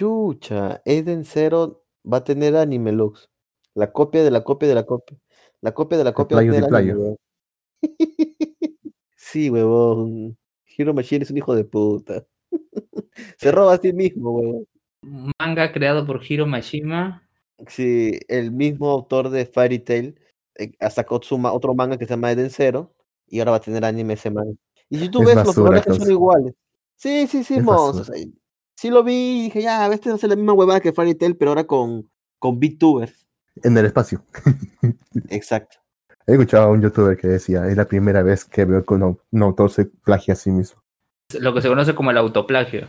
Chucha, Eden Zero va a tener Anime Lux. La copia de la copia de la copia. La copia de la copia va a playo de anime, huevón. Sí, huevón. Hero Machine es un hijo de puta. Se roba a sí mismo, huevón. Manga creado por Hiro Mashima. Sí, el mismo autor de Fairy Tail eh, sacó su ma- otro manga que se llama Eden Zero y ahora va a tener anime ese manga. Y si tú Es ves, los basura, personajes son causa. iguales. Sí, sí, sí, o sea, sí lo vi y dije, ya, este no es la misma huevada que Fairy Tail, pero ahora con, con VTubers. En el espacio. Exacto. He escuchado a un youtuber que decía, es la primera vez que veo que un, un autor se plagia a sí mismo. Lo que se conoce como el autoplagio.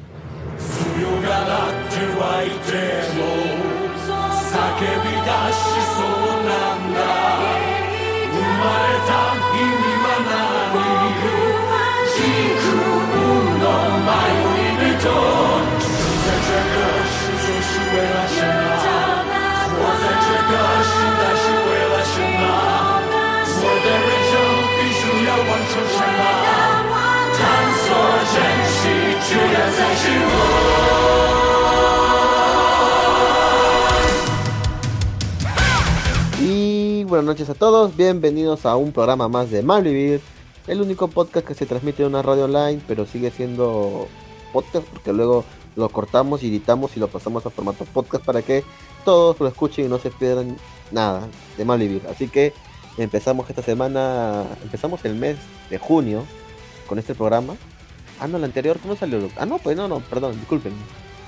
強 Y buenas noches a todos, bienvenidos a un programa más de Malvivir, el único podcast que se transmite en una radio online, pero sigue siendo podcast porque luego lo cortamos y editamos y lo pasamos a formato podcast para que todos lo escuchen y no se pierdan nada de Malvivir. Así que empezamos esta semana, empezamos el mes de junio con este programa. Ah, no, el anterior, ¿cómo salió? Ah, no, pues no, no, perdón, disculpen.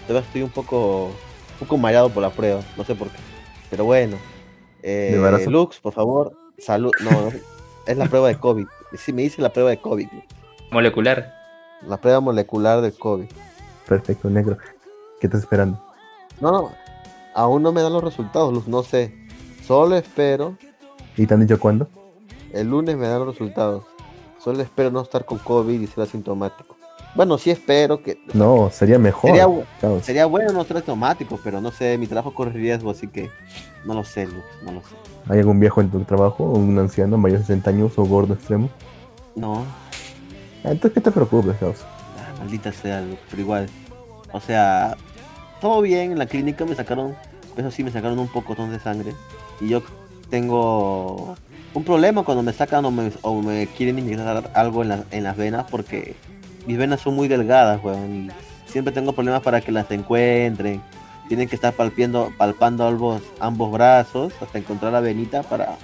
Todavía estoy un poco, un poco mareado por la prueba, no sé por qué. Pero bueno. Eh, ¿De? Lux, por favor, salud. No, no, es la prueba de COVID. Sí, me dice la prueba de COVID. Molecular. La prueba molecular del COVID. Perfecto, negro. ¿Qué estás esperando? No, no, aún no me dan los resultados, Lux, no sé. Solo espero, ¿Y te han dicho cuándo? el lunes me dan los resultados. Solo espero no estar con COVID y ser asintomático. Bueno, sí espero que... No, sería mejor. Sería bueno no ser asintomático, pero no sé, mi trabajo corre riesgo, así que no lo sé, Lux, no lo sé. ¿Hay algún viejo en tu trabajo? ¿O un anciano mayor de 60 años o gordo extremo? No, Ah, Entonces, ¿qué te preocupes, Caos? Ah, maldita sea, Lux, pero igual. O sea, todo bien, en la clínica me sacaron, eso sí, me sacaron un poco de sangre. Y yo tengo un problema cuando me sacan o me, o me quieren inyectar algo en, la- en las venas porque mis venas son muy delgadas, weón. Siempre tengo problemas para que las encuentren. Tienen que estar palpiendo, palpando ambos, ambos brazos hasta encontrar la venita para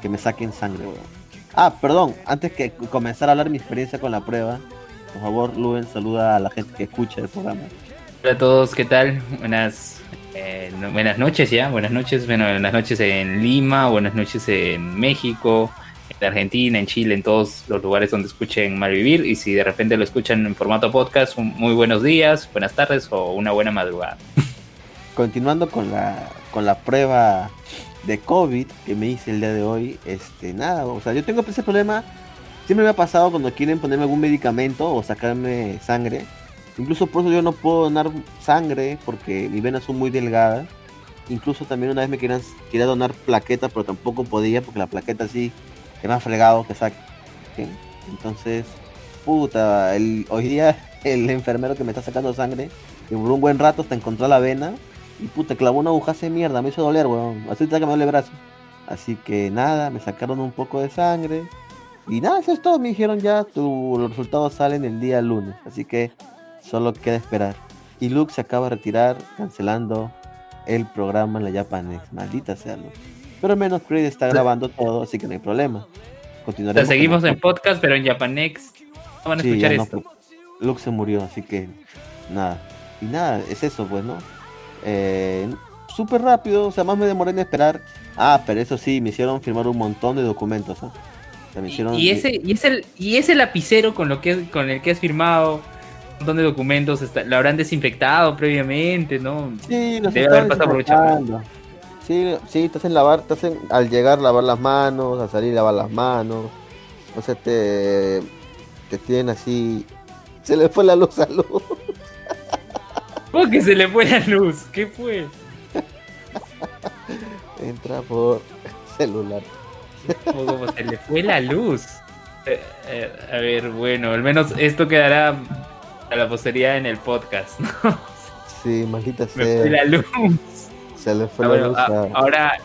que me saquen sangre, weón. Ah, perdón, antes que comenzar a hablar mi experiencia con la prueba, por favor, Luen, saluda a la gente que escucha el programa. Hola a todos, ¿qué tal? Buenas, eh, buenas noches ya, buenas noches, bueno, buenas noches en Lima, buenas noches en México, en Argentina, en Chile, en todos los lugares donde escuchen Malvivir y si de repente lo escuchan en formato podcast, un- muy buenos días, buenas tardes o una buena madrugada. Continuando con la, con la prueba de COVID que me hice el día de hoy, este, nada, o sea, yo tengo ese problema, siempre me ha pasado cuando quieren ponerme algún medicamento o sacarme sangre, incluso por eso yo no puedo donar sangre porque mis venas son muy delgadas, incluso también una vez me querían, quería donar plaqueta, pero tampoco podía porque la plaqueta sí es más fregado que saque, entonces, puta, el, hoy día el enfermero que me está sacando sangre, y por un buen rato hasta encontrar la vena, y puta, clavó una aguja de mierda, me hizo doler, weón. Así que me duele el brazo. Así que nada, me sacaron un poco de sangre. Y nada, eso es todo. Me dijeron ya, tu, los resultados salen el día lunes. Así que solo queda esperar. Y Luke se acaba de retirar, cancelando el programa en la Japanex. Maldita sea Luke. Pero al menos Creed está grabando todo, así que no hay problema. O sea, Continuaremos. seguimos en podcast, pero en Japanex no van a Sí, escuchar no, esto. pues, Luke se murió, así que nada. Y nada, es eso, pues, ¿no? Eh, Súper rápido, o sea, más me demoré en esperar. Ah, pero eso sí, me hicieron firmar un montón de documentos. sea, me hicieron- Y, y ese, y, ese, y ese lapicero con, lo que, con el que has firmado un montón de documentos, está- lo habrán desinfectado previamente, ¿no? Sí, los Debe haber pasado por. Sí, sí, te hacen lavar, te hacen al llegar lavar las manos, al salir lavar las manos. O sea, te, te tienen así. Se le fue la luz a luz. ¿Cómo que se le fue la luz? ¿Qué fue? Entra por celular. ¿Cómo, se le fue la luz? Eh, eh, a ver, bueno, al menos esto quedará a la posteridad en el podcast, ¿no? sí, maldita Me fue sea. la luz. Se le fue Ah, la bueno, luz a- a- ahora,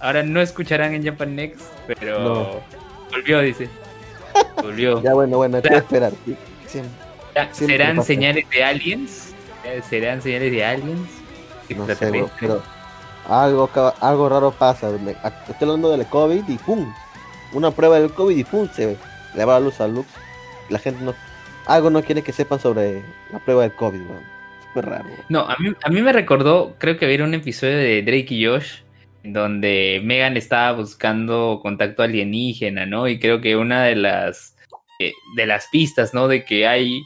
ahora no escucharán en Japan Next, pero No. volvió, dice. Volvió. Ya bueno, bueno, hay que esperar. Siempre ¿Serán pasa. señales de aliens? Eh, ¿Serán señales de aliens? No sé, bro, pero algo, algo raro pasa. Estoy hablando del COVID y pum. Una prueba del COVID y pum, se le va la luz a Lux. La gente no. Algo no quiere que sepan sobre la prueba del COVID, weón. Raro. No, a mí, a mí me recordó, creo que había un episodio de Drake y Josh, donde Megan estaba buscando contacto alienígena, ¿no? Y creo que una de las eh, de las pistas, ¿no? De que hay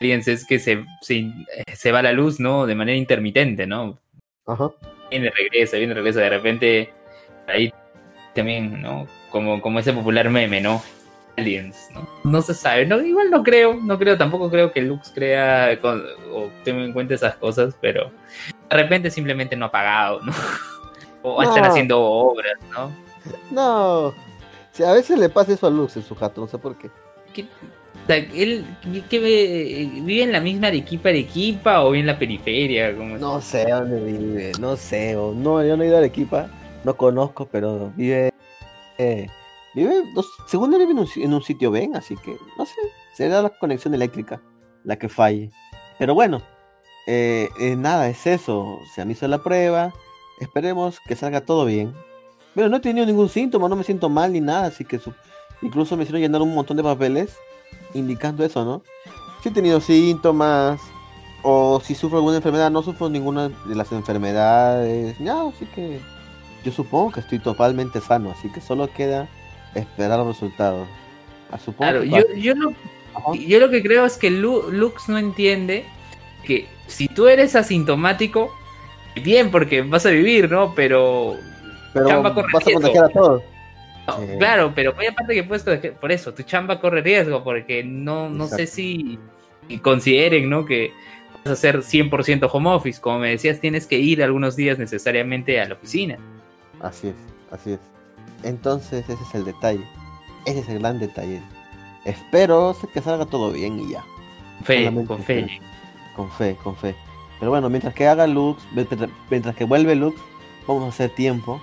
aliens es que se, se, se va la luz, ¿no? De manera intermitente, ¿no? Ajá. Viene, regresa, viene, regresa, de repente ahí también, ¿no? Como, como ese popular meme, ¿no? Aliens, ¿no? No se sabe, no, igual no creo, no creo, tampoco creo que Lux crea con- o tenga en cuenta esas cosas, pero de repente simplemente no ha pagado, ¿no? O están haciendo obras, ¿no? No. Si a veces le pasa eso a Lux en su jato, no sé por qué. ¿Qué- o sea, él que ve- vive en la misma Arequipa, Arequipa o vive en la periferia, No sé dónde vive, no sé. o- no, yo no he ido a Arequipa, no conozco, pero vive. eh, vive, no sé, según él vive en un, sitio bien, así que no sé. Será la conexión eléctrica la que falle. Pero bueno, eh, eh, nada, es eso. Se me hizo la prueba. Esperemos que salga todo bien. Pero no he tenido ningún síntoma, no me siento mal ni nada, así que incluso me hicieron llenar un montón de papeles indicando eso, ¿no? Si he tenido síntomas, o si sufro alguna enfermedad, no sufro ninguna de las enfermedades, no, así que yo supongo que estoy totalmente sano, así que solo queda esperar los resultados. Ah, Claro, yo, yo, lo, yo lo que creo es que Lu- Lux no entiende que si tú eres asintomático, bien, porque vas a vivir, ¿no? Pero. pero chamba corre vas a riesgo. contagiar a todos. no, Sí. Claro, pero muy aparte que puedes contagiar- por eso, tu chamba corre riesgo, porque no, no sé Exacto. si consideren, ¿no? Que vas a hacer 100% home office. Como me decías, tienes que ir algunos días necesariamente a la oficina. Así es, así es. Entonces ese es el detalle, ese es el gran detalle. Espero que salga todo bien y ya. Fe, Solamente con fe. fe. Con fe, con fe. Pero bueno, mientras que haga Lux, mientras mientras que vuelve Lux, vamos a hacer tiempo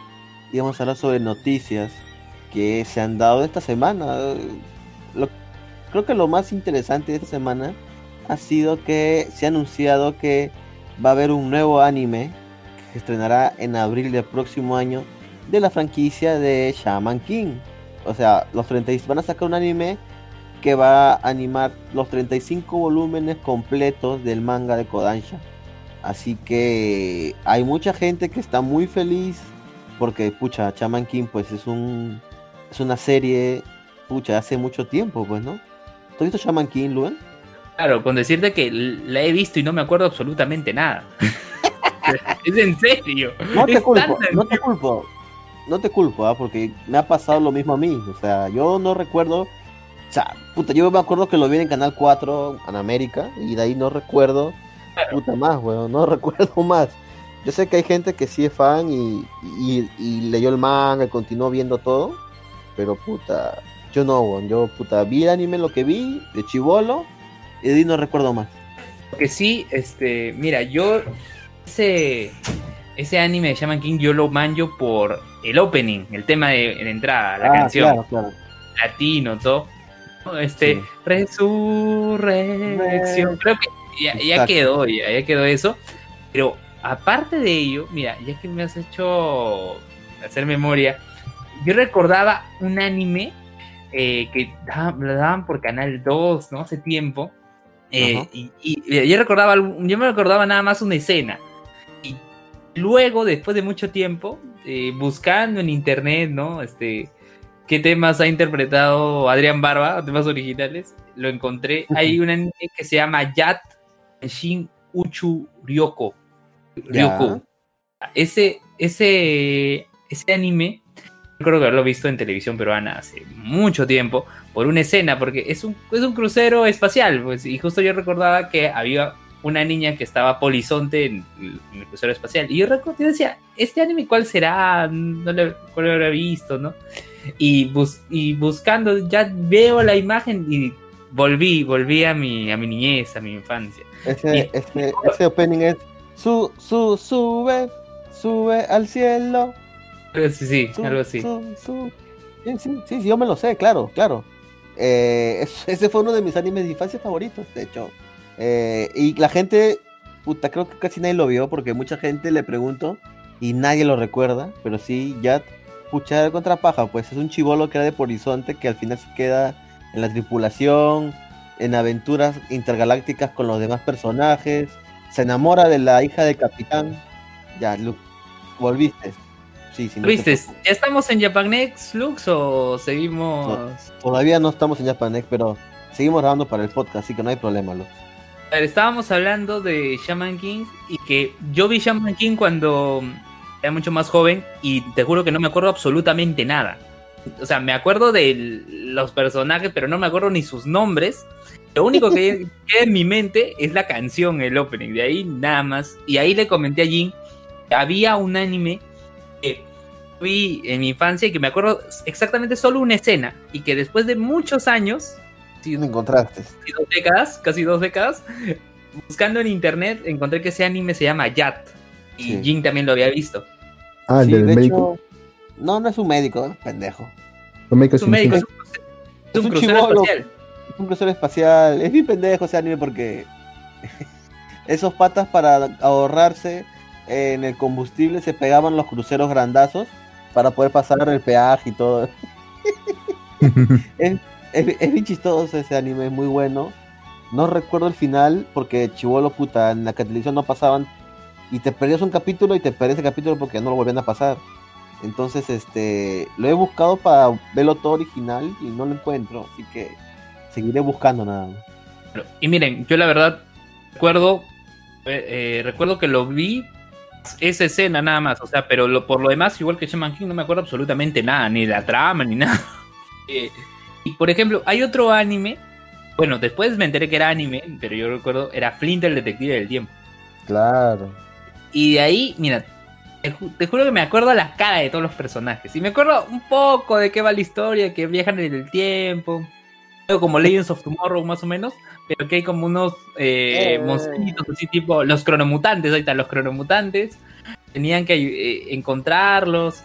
y vamos a hablar sobre noticias que se han dado esta semana. Lo- creo que lo más interesante de esta semana ha sido que se ha anunciado que va a haber un nuevo anime que se estrenará en abril del próximo año de la franquicia de Shaman King. O sea, los 30 y- van a sacar un anime que va a animar los 35 volúmenes completos del manga de Kodansha. Así que hay mucha gente que está muy feliz porque, pucha, Shaman King pues es un es una serie, pucha, hace mucho tiempo, pues, ¿no? ¿Tú has visto Shaman King, Luen? Claro, con decirte que la he visto y no me acuerdo absolutamente nada. es en serio. No te Es culpo, no te culpo. No te culpo, ¿ah? porque me ha pasado lo mismo a mí. O sea, yo no recuerdo. O sea, puta, yo me acuerdo que lo vi en Canal 4 en América y de ahí no recuerdo. Puta más, weón, no recuerdo más. Yo sé que hay gente que sí es fan y, y, y leyó el manga y continuó viendo todo. Pero puta, yo no, weón. Yo, puta, vi el anime lo que vi de Chivolo y de ahí no recuerdo más. Que sí, este, mira, yo ese ese anime de Shaman King yo lo manjo por el opening, el tema de, de entrada, la Ah, canción, claro, claro. latino, todo. Este, Sí. resurrección. Creo que ya, quedó, ya, ya quedó eso. Pero aparte de ello, mira, ya que me has hecho hacer memoria, yo recordaba un anime eh, que daban- lo daban por Canal 2, ¿no? Hace tiempo. Eh, y, y yo recordaba, yo me recordaba nada más una escena. Luego, después de mucho tiempo, eh, buscando en internet, ¿no? Este, qué temas ha interpretado Adrián Barba, temas originales, lo encontré. Hay un anime que se llama Yat Shin Uchu Ryoko. Ya. Ryoko. Ese, ese, ese anime, creo que haberlo visto en televisión peruana hace mucho tiempo, por una escena, porque es un, es un crucero espacial, pues, y justo yo recordaba que había una niña que estaba polizonte en, en el crucero espacial. Y yo recuerdo, yo decía, ¿este anime cuál será? No lo, cuál lo habrá visto, ¿no? Y, bus- y buscando, ya veo la imagen y volví, volví a mi, a mi niñez, a mi infancia. Ese, Y- ese, ese opening es Su, su, sube, sube al cielo. Sí, sí, su, algo así. su, su. Sí, sí, sí, yo me lo sé, claro, claro. Eh, es- ese fue uno de mis animes de infancia favoritos, de hecho. Eh, y la gente, puta, creo que casi nadie lo vio porque mucha gente le pregunto y nadie lo recuerda, pero sí, ya, pucha, contra paja, pues es un chivolo que era de Horizonte que al final se queda en la tripulación, en aventuras intergalácticas con los demás personajes, se enamora de la hija del capitán. Ya, Luke, volviste. Sí, preocupes. ¿Ya estamos en Japanex, Lux, o seguimos...? Todavía no estamos en Japanex, pero seguimos grabando para el podcast, así que no hay problema, Luke. Estábamos hablando de Shaman King y que yo vi Shaman King cuando era mucho más joven y te juro que no me acuerdo absolutamente nada. O sea, me acuerdo de los personajes, pero no me acuerdo ni sus nombres. Lo único que queda en mi mente es la canción, el opening, de ahí nada más. Y ahí le comenté a Jin que había un anime que vi en mi infancia y que me acuerdo exactamente solo una escena y que después de muchos años Sí, lo encontraste. casi dos décadas, casi dos décadas, buscando en internet encontré que ese anime se llama Yat. Y Sí. Jin también lo había visto. Ah, el Sí, del de médico. hecho, no, no es un médico, es pendejo. Médico Es un médico, es un, cruce- es Es un un crucero chibolo. espacial. Es un crucero espacial. Es bien pendejo ese anime porque esos patas para ahorrarse en el combustible se pegaban los cruceros grandazos para poder pasar el peaje y todo. Es, es bien chistoso ese anime, es muy bueno. No recuerdo el final porque chivolo puta, en la televisión no pasaban y te perdías un capítulo y te perdías ese capítulo porque no lo volvían a pasar. Entonces, este, lo he buscado para verlo todo original y no lo encuentro, así que seguiré buscando nada más. Y miren, yo la verdad recuerdo, eh, eh, recuerdo que lo vi esa escena nada más, o sea, pero lo, por lo demás, igual que Shaman King, no me acuerdo absolutamente nada, ni la trama, ni nada. Eh, y por ejemplo, hay otro anime, bueno, después me enteré que era anime, pero yo recuerdo, era Flint el Detective del Tiempo. Claro. Y de ahí, mira, te, ju- te juro que me acuerdo la cara de todos los personajes. Y me acuerdo un poco de qué va la historia, que viajan en el tiempo. Como Legends of Tomorrow, más o menos. Pero que hay como unos eh, Eh. monstruitos así, tipo los cronomutantes. Ahí están los cronomutantes. Tenían que eh, encontrarlos.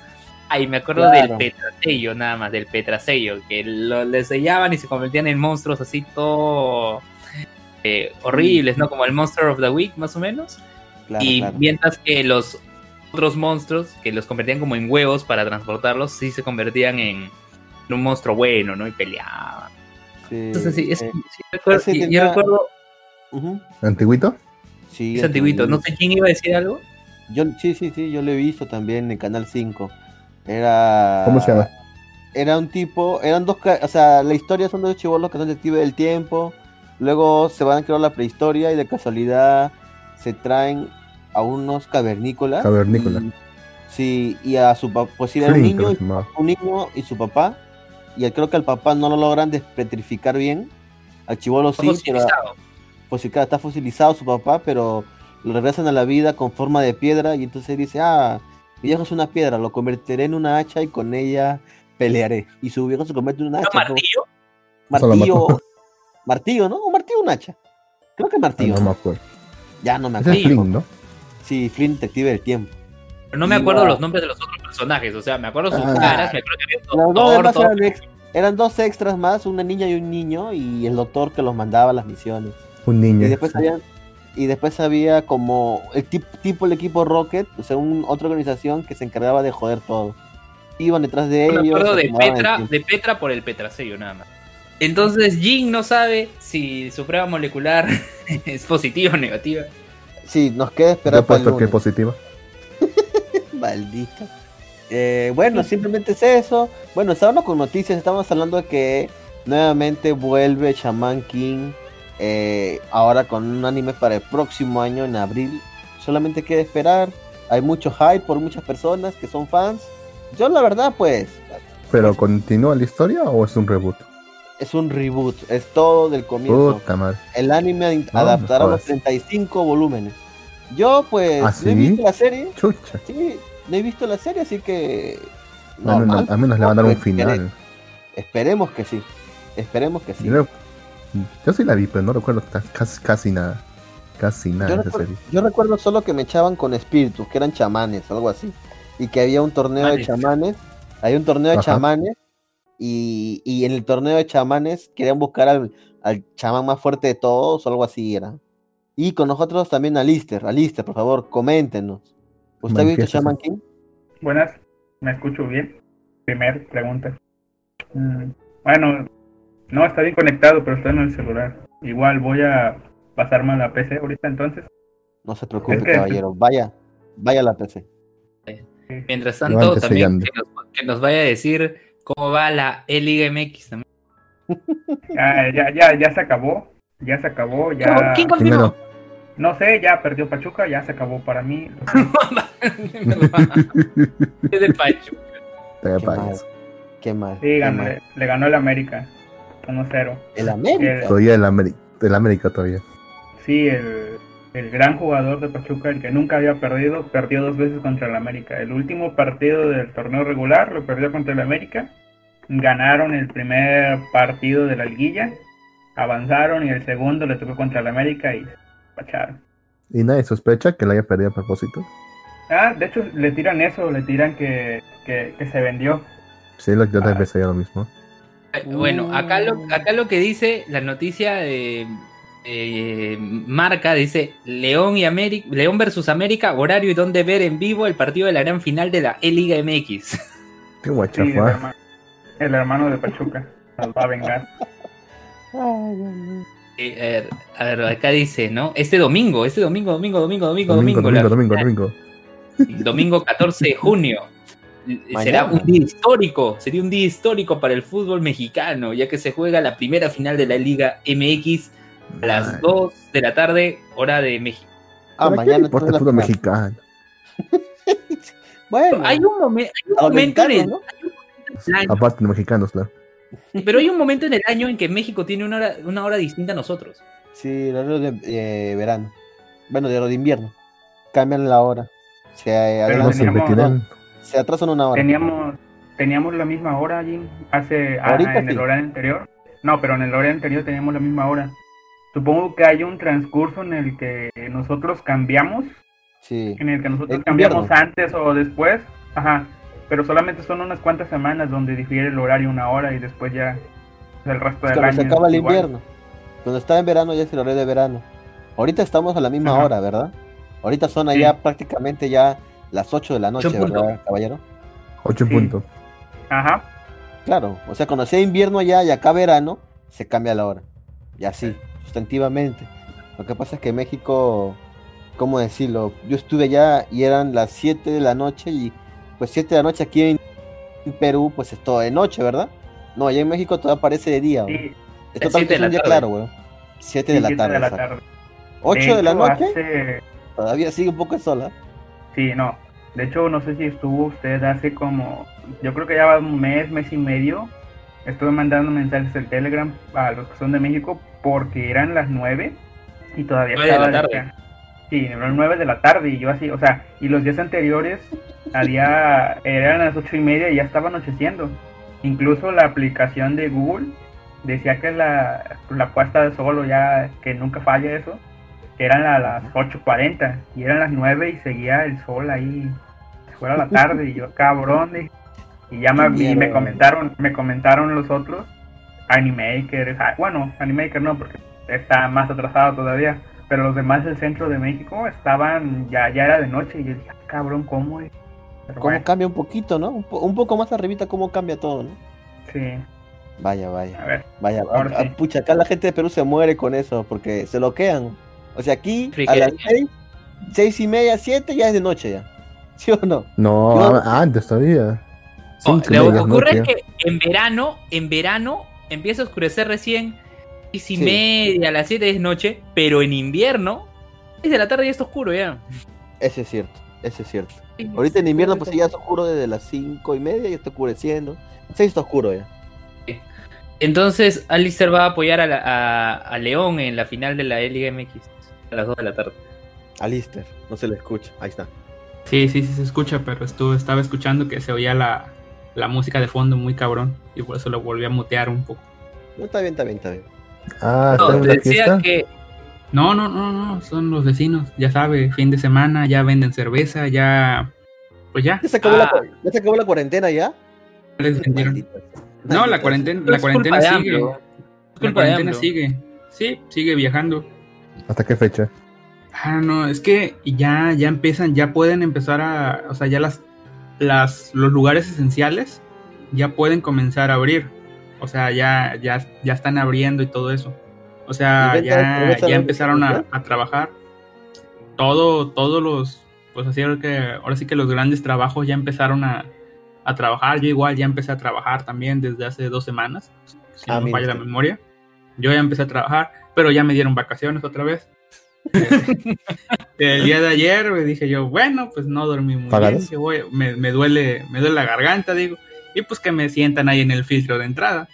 Ay, me acuerdo Claro. del petrasello, nada más, del petrasello. Que lo, le sellaban y se convertían en monstruos así, todo. eh, horribles, ¿no? Como el Monster of the Week, más o menos. Claro, y claro. mientras que los otros monstruos, que los convertían como en huevos para transportarlos, sí se convertían en, en un monstruo bueno, ¿no? Y peleaban. Sí, Entonces sí, es- eh, sí recuerdo, yo tenía- recuerdo. ¿Antiguito? Sí, es antiguito, no sé quién iba a decir algo. Yo, sí, sí, sí, yo lo he visto también en Canal 5. Era. ¿Cómo se llama? Era un tipo, eran dos, o sea, la historia son dos chivolos que son detectives del tiempo. Luego se van a crear la prehistoria y de casualidad se traen a unos cavernícolas. Cavernícola. Y- sí, y a su papá, pues sí, era un niño, un niño y su papá. Y creo que al papá no lo logran despetrificar bien. Al chivolo sí, pero Fosilizado. pues sí, claro, está fosilizado su papá, pero lo regresan a la vida con forma de piedra y entonces dice, ah, mi viejo es una piedra, lo convertiré en una hacha y con ella pelearé. Y su viejo se convierte en una ¿No hacha. martillo? Martillo. Martillo, ¿no? ¿Un martillo o un hacha? Creo que martillo. no me acuerdo. Ya no me Ese es acuerdo. Flynn, ¿no? Sí, Flynn, detective del tiempo. Pero no me Y acuerdo los nombres de los otros personajes, o sea, me acuerdo sus Ah. caras, me acuerdo que había un dos eran, ex- eran dos extras más, una niña y un niño, y el doctor que los mandaba a las misiones. Un niño. Y después había, y después había como el tip- tipo el equipo Rocket, o sea, un, otra organización que se encargaba de joder todo. Iban detrás de me ellos. acuerdo se de Petra, tiempo. de Petra por el petrasello nada más. Entonces Jin no sabe si su prueba molecular es positiva o negativa. Sí, nos queda Yo esperar he para el puesto que es positiva. Maldito. Eh, bueno, simplemente es eso. Bueno, estábamos con noticias, estábamos hablando de que nuevamente vuelve Shaman King. Eh, ahora con un anime para el próximo año, en abril. Solamente queda esperar. Hay mucho hype por muchas personas que son fans. Yo la verdad, pues, ¿Pero continúa la historia o es un reboot? es un reboot. Es todo del comienzo. Puta madre. El anime No, adaptará los jodas. 35 volúmenes. Yo, pues, ¿Ah, no he visto la serie. Chucha. Sí, no he visto la serie, así que. Bueno, normal. al menos le van a dar un final. Esperemos que sí. Esperemos que sí. Yo, yo sí la vi, pero no recuerdo ca- casi, casi nada. Casi Yo nada esa recuerdo, serie. yo recuerdo solo que me echaban con espíritus, que eran chamanes, algo así. Y que había un torneo de Chamanes. Hay un torneo de Ajá. chamanes. Y, y en el torneo de chamanes querían buscar al, al chamán más fuerte de todos, o algo así era. Y con nosotros también a Lister. A Lister, por favor, coméntenos. ¿Usted ha visto. Shaman King? Buenas, ¿me escucho bien? Primer pregunta. Mm, Bueno, no está bien conectado, pero está en el celular. Igual voy a pasarme a la PC ahorita entonces. No se preocupe, Es que- caballero. Vaya, vaya a la PC. Mientras tanto, también que nos, que nos vaya a decir cómo va la E-Liga MX también. Ya, ya, ya, ya se acabó. Ya se acabó, ya. ¿Quién ganó? No sé, ya perdió Pachuca, ya se acabó para mí. Es de Pacho. Te Qué mal. Qué mal. Sí, qué ganó- mal. le, le ganó el América. 1-0. El América. Todavía el América, el América todavía. Sí, el, el gran jugador de Pachuca, el que nunca había perdido, perdió dos veces contra el América. El último partido del torneo regular lo perdió contra el América. Ganaron el primer partido de la liguilla, avanzaron y el segundo le tocó contra el América y se pacharon. Y nadie sospecha que la haya perdido a propósito. Ah, de hecho le tiran eso, le tiran que, que, que se vendió. Sí, lo, yo Ah. también pensaría lo mismo. Bueno, acá lo, acá lo que dice la noticia de eh, marca dice León y América, León versus América, horario y donde ver en vivo el partido de la gran final de la E-Liga MX. Qué Sí, el, hermano, el hermano de Pachuca nos va a vengar. Ay. Eh, a, ver, a ver, acá dice, ¿no? Este domingo, este domingo, domingo, domingo, domingo, domingo, domingo, domingo, la domingo, final, domingo. domingo 14 de junio. Será un día histórico, sería un día histórico para el fútbol mexicano, ya que se juega la primera final de la Liga MX a las Ay, 2 de la tarde, hora de México. Ah, ¿para qué mañana el fútbol la- mexicano? Bueno, Hay un, momen- hay un a los momento en el, el año, Aparte de mexicanos, claro. pero hay un momento en el año en que México tiene una hora, una hora distinta a nosotros. Sí, horario de eh, verano. Bueno, de, de invierno. Cambian la hora. Se, eh, Pero No se atrasan una hora. Teníamos, teníamos la misma hora allí, hace, ah, en el sí. horario anterior. No, pero en el horario anterior teníamos la misma hora. Supongo que hay un transcurso en el que nosotros cambiamos, Sí. en el que nosotros cambiamos invierno. antes o después. Ajá. Pero solamente son unas cuantas semanas donde difiere el horario una hora y después ya el resto Es del cuando año. se acaba el igual. invierno. Cuando está en verano ya es el horario de verano. Ahorita estamos a la misma Ajá. hora, ¿verdad? Ahorita son Sí. allá prácticamente ya las 8 de la noche, punto. ¿verdad, caballero? Ocho Sí. puntos. Ajá. Claro, o sea, cuando sea invierno allá y acá verano, se cambia la hora. Y así, sustantivamente. Lo que pasa es que México, ¿cómo decirlo? Yo estuve allá y eran las 7 de la noche y pues 7 de la noche aquí en Perú, pues es todo de noche, ¿verdad? No, allá en México todo parece de día. Sí, Es Las totalmente siete de un la día tarde. claro, güey. 7 de sí, la siete tarde. de la tarde. 8 de la noche, hace- todavía sigue un poco de sol, ¿ah? Sí, no. De hecho, no sé si estuvo usted hace como, yo creo que ya va un mes, mes y medio. Estuve mandando mensajes en Telegram a los que son de México porque eran las nueve y todavía Nueve de estaba la de- tarde. Sí, eran nueve de la tarde y yo así, o sea, y los días anteriores había, eran las ocho y media y ya estaba anocheciendo. Incluso la aplicación de Google decía que la, la puesta de sol o ya que nunca falla eso, eran a las 8.40 y eran las 9 y seguía el sol ahí fuera la tarde y yo cabrón y, y ya me, y me comentaron me comentaron los otros Animaker ah, bueno Animaker no porque está más atrasado todavía pero los demás del centro de México estaban ya ya era de noche y yo dije "Ah, cabrón cómo es Pero Cómo bueno, cambia un poquito, ¿no? Un, po- un poco más arribita cómo cambia todo, ¿no? sí Vaya, vaya. a ver Vaya, sí. pucha, acá la gente de Perú se muere con eso, porque se bloquean. O sea, aquí a las seis, seis y media, siete, ya es de noche ya. ¿Sí o no? No, Yo- a- antes todavía. Y lo que es ocurre es que en verano, en verano empieza a oscurecer recién seis y Sí. media, a las 7 es noche, pero en invierno, 6 de la tarde ya está oscuro ya. Ese es cierto, ese es cierto. Ahorita en invierno pues ya está oscuro desde las cinco y media, ya está oscureciendo. Seis está oscuro ya. Entonces, Alistair va a apoyar a, la- a- a León en la final de la Liga MX a las 2 de la tarde. Alister, no se le escucha. Ahí está. Sí, sí, sí se escucha, pero estuve, estaba escuchando que se oía la, la música de fondo muy cabrón y por eso lo volví a mutear un poco. No, está bien, está bien, está bien. Ah, No, ¿está en la decía fiesta? que No, no, no, no, son los vecinos, ya sabe, fin de semana, ya venden cerveza, ya, pues ya, ¿Ya se acabó, la, Ah. ¿ya se acabó la cuarentena ya? No, la cuarentena, la cuarentena sigue, la cuarentena sigue, sí, sigue viajando. ¿Hasta qué fecha? Ah, no, es que ya, ya empiezan, ya pueden empezar a, o sea, ya las, las, los lugares esenciales ya pueden comenzar a abrir. O sea, ya, ya, ya están abriendo y todo eso. O sea, ¿Y venta- ya, ya empezaron a, trabajar. Todo, todos los, pues así que, ahora sí que los grandes trabajos ya empezaron a, a trabajar. Yo igual ya empecé a trabajar también desde hace dos semanas, si Ah, no me falla la memoria. Yo ya empecé a trabajar, pero ya me dieron vacaciones otra vez. El día de ayer me dije yo, bueno, pues no dormí muy bien, voy- me, me duele, me duele la garganta, digo, y pues que me sientan ahí en el filtro de entrada.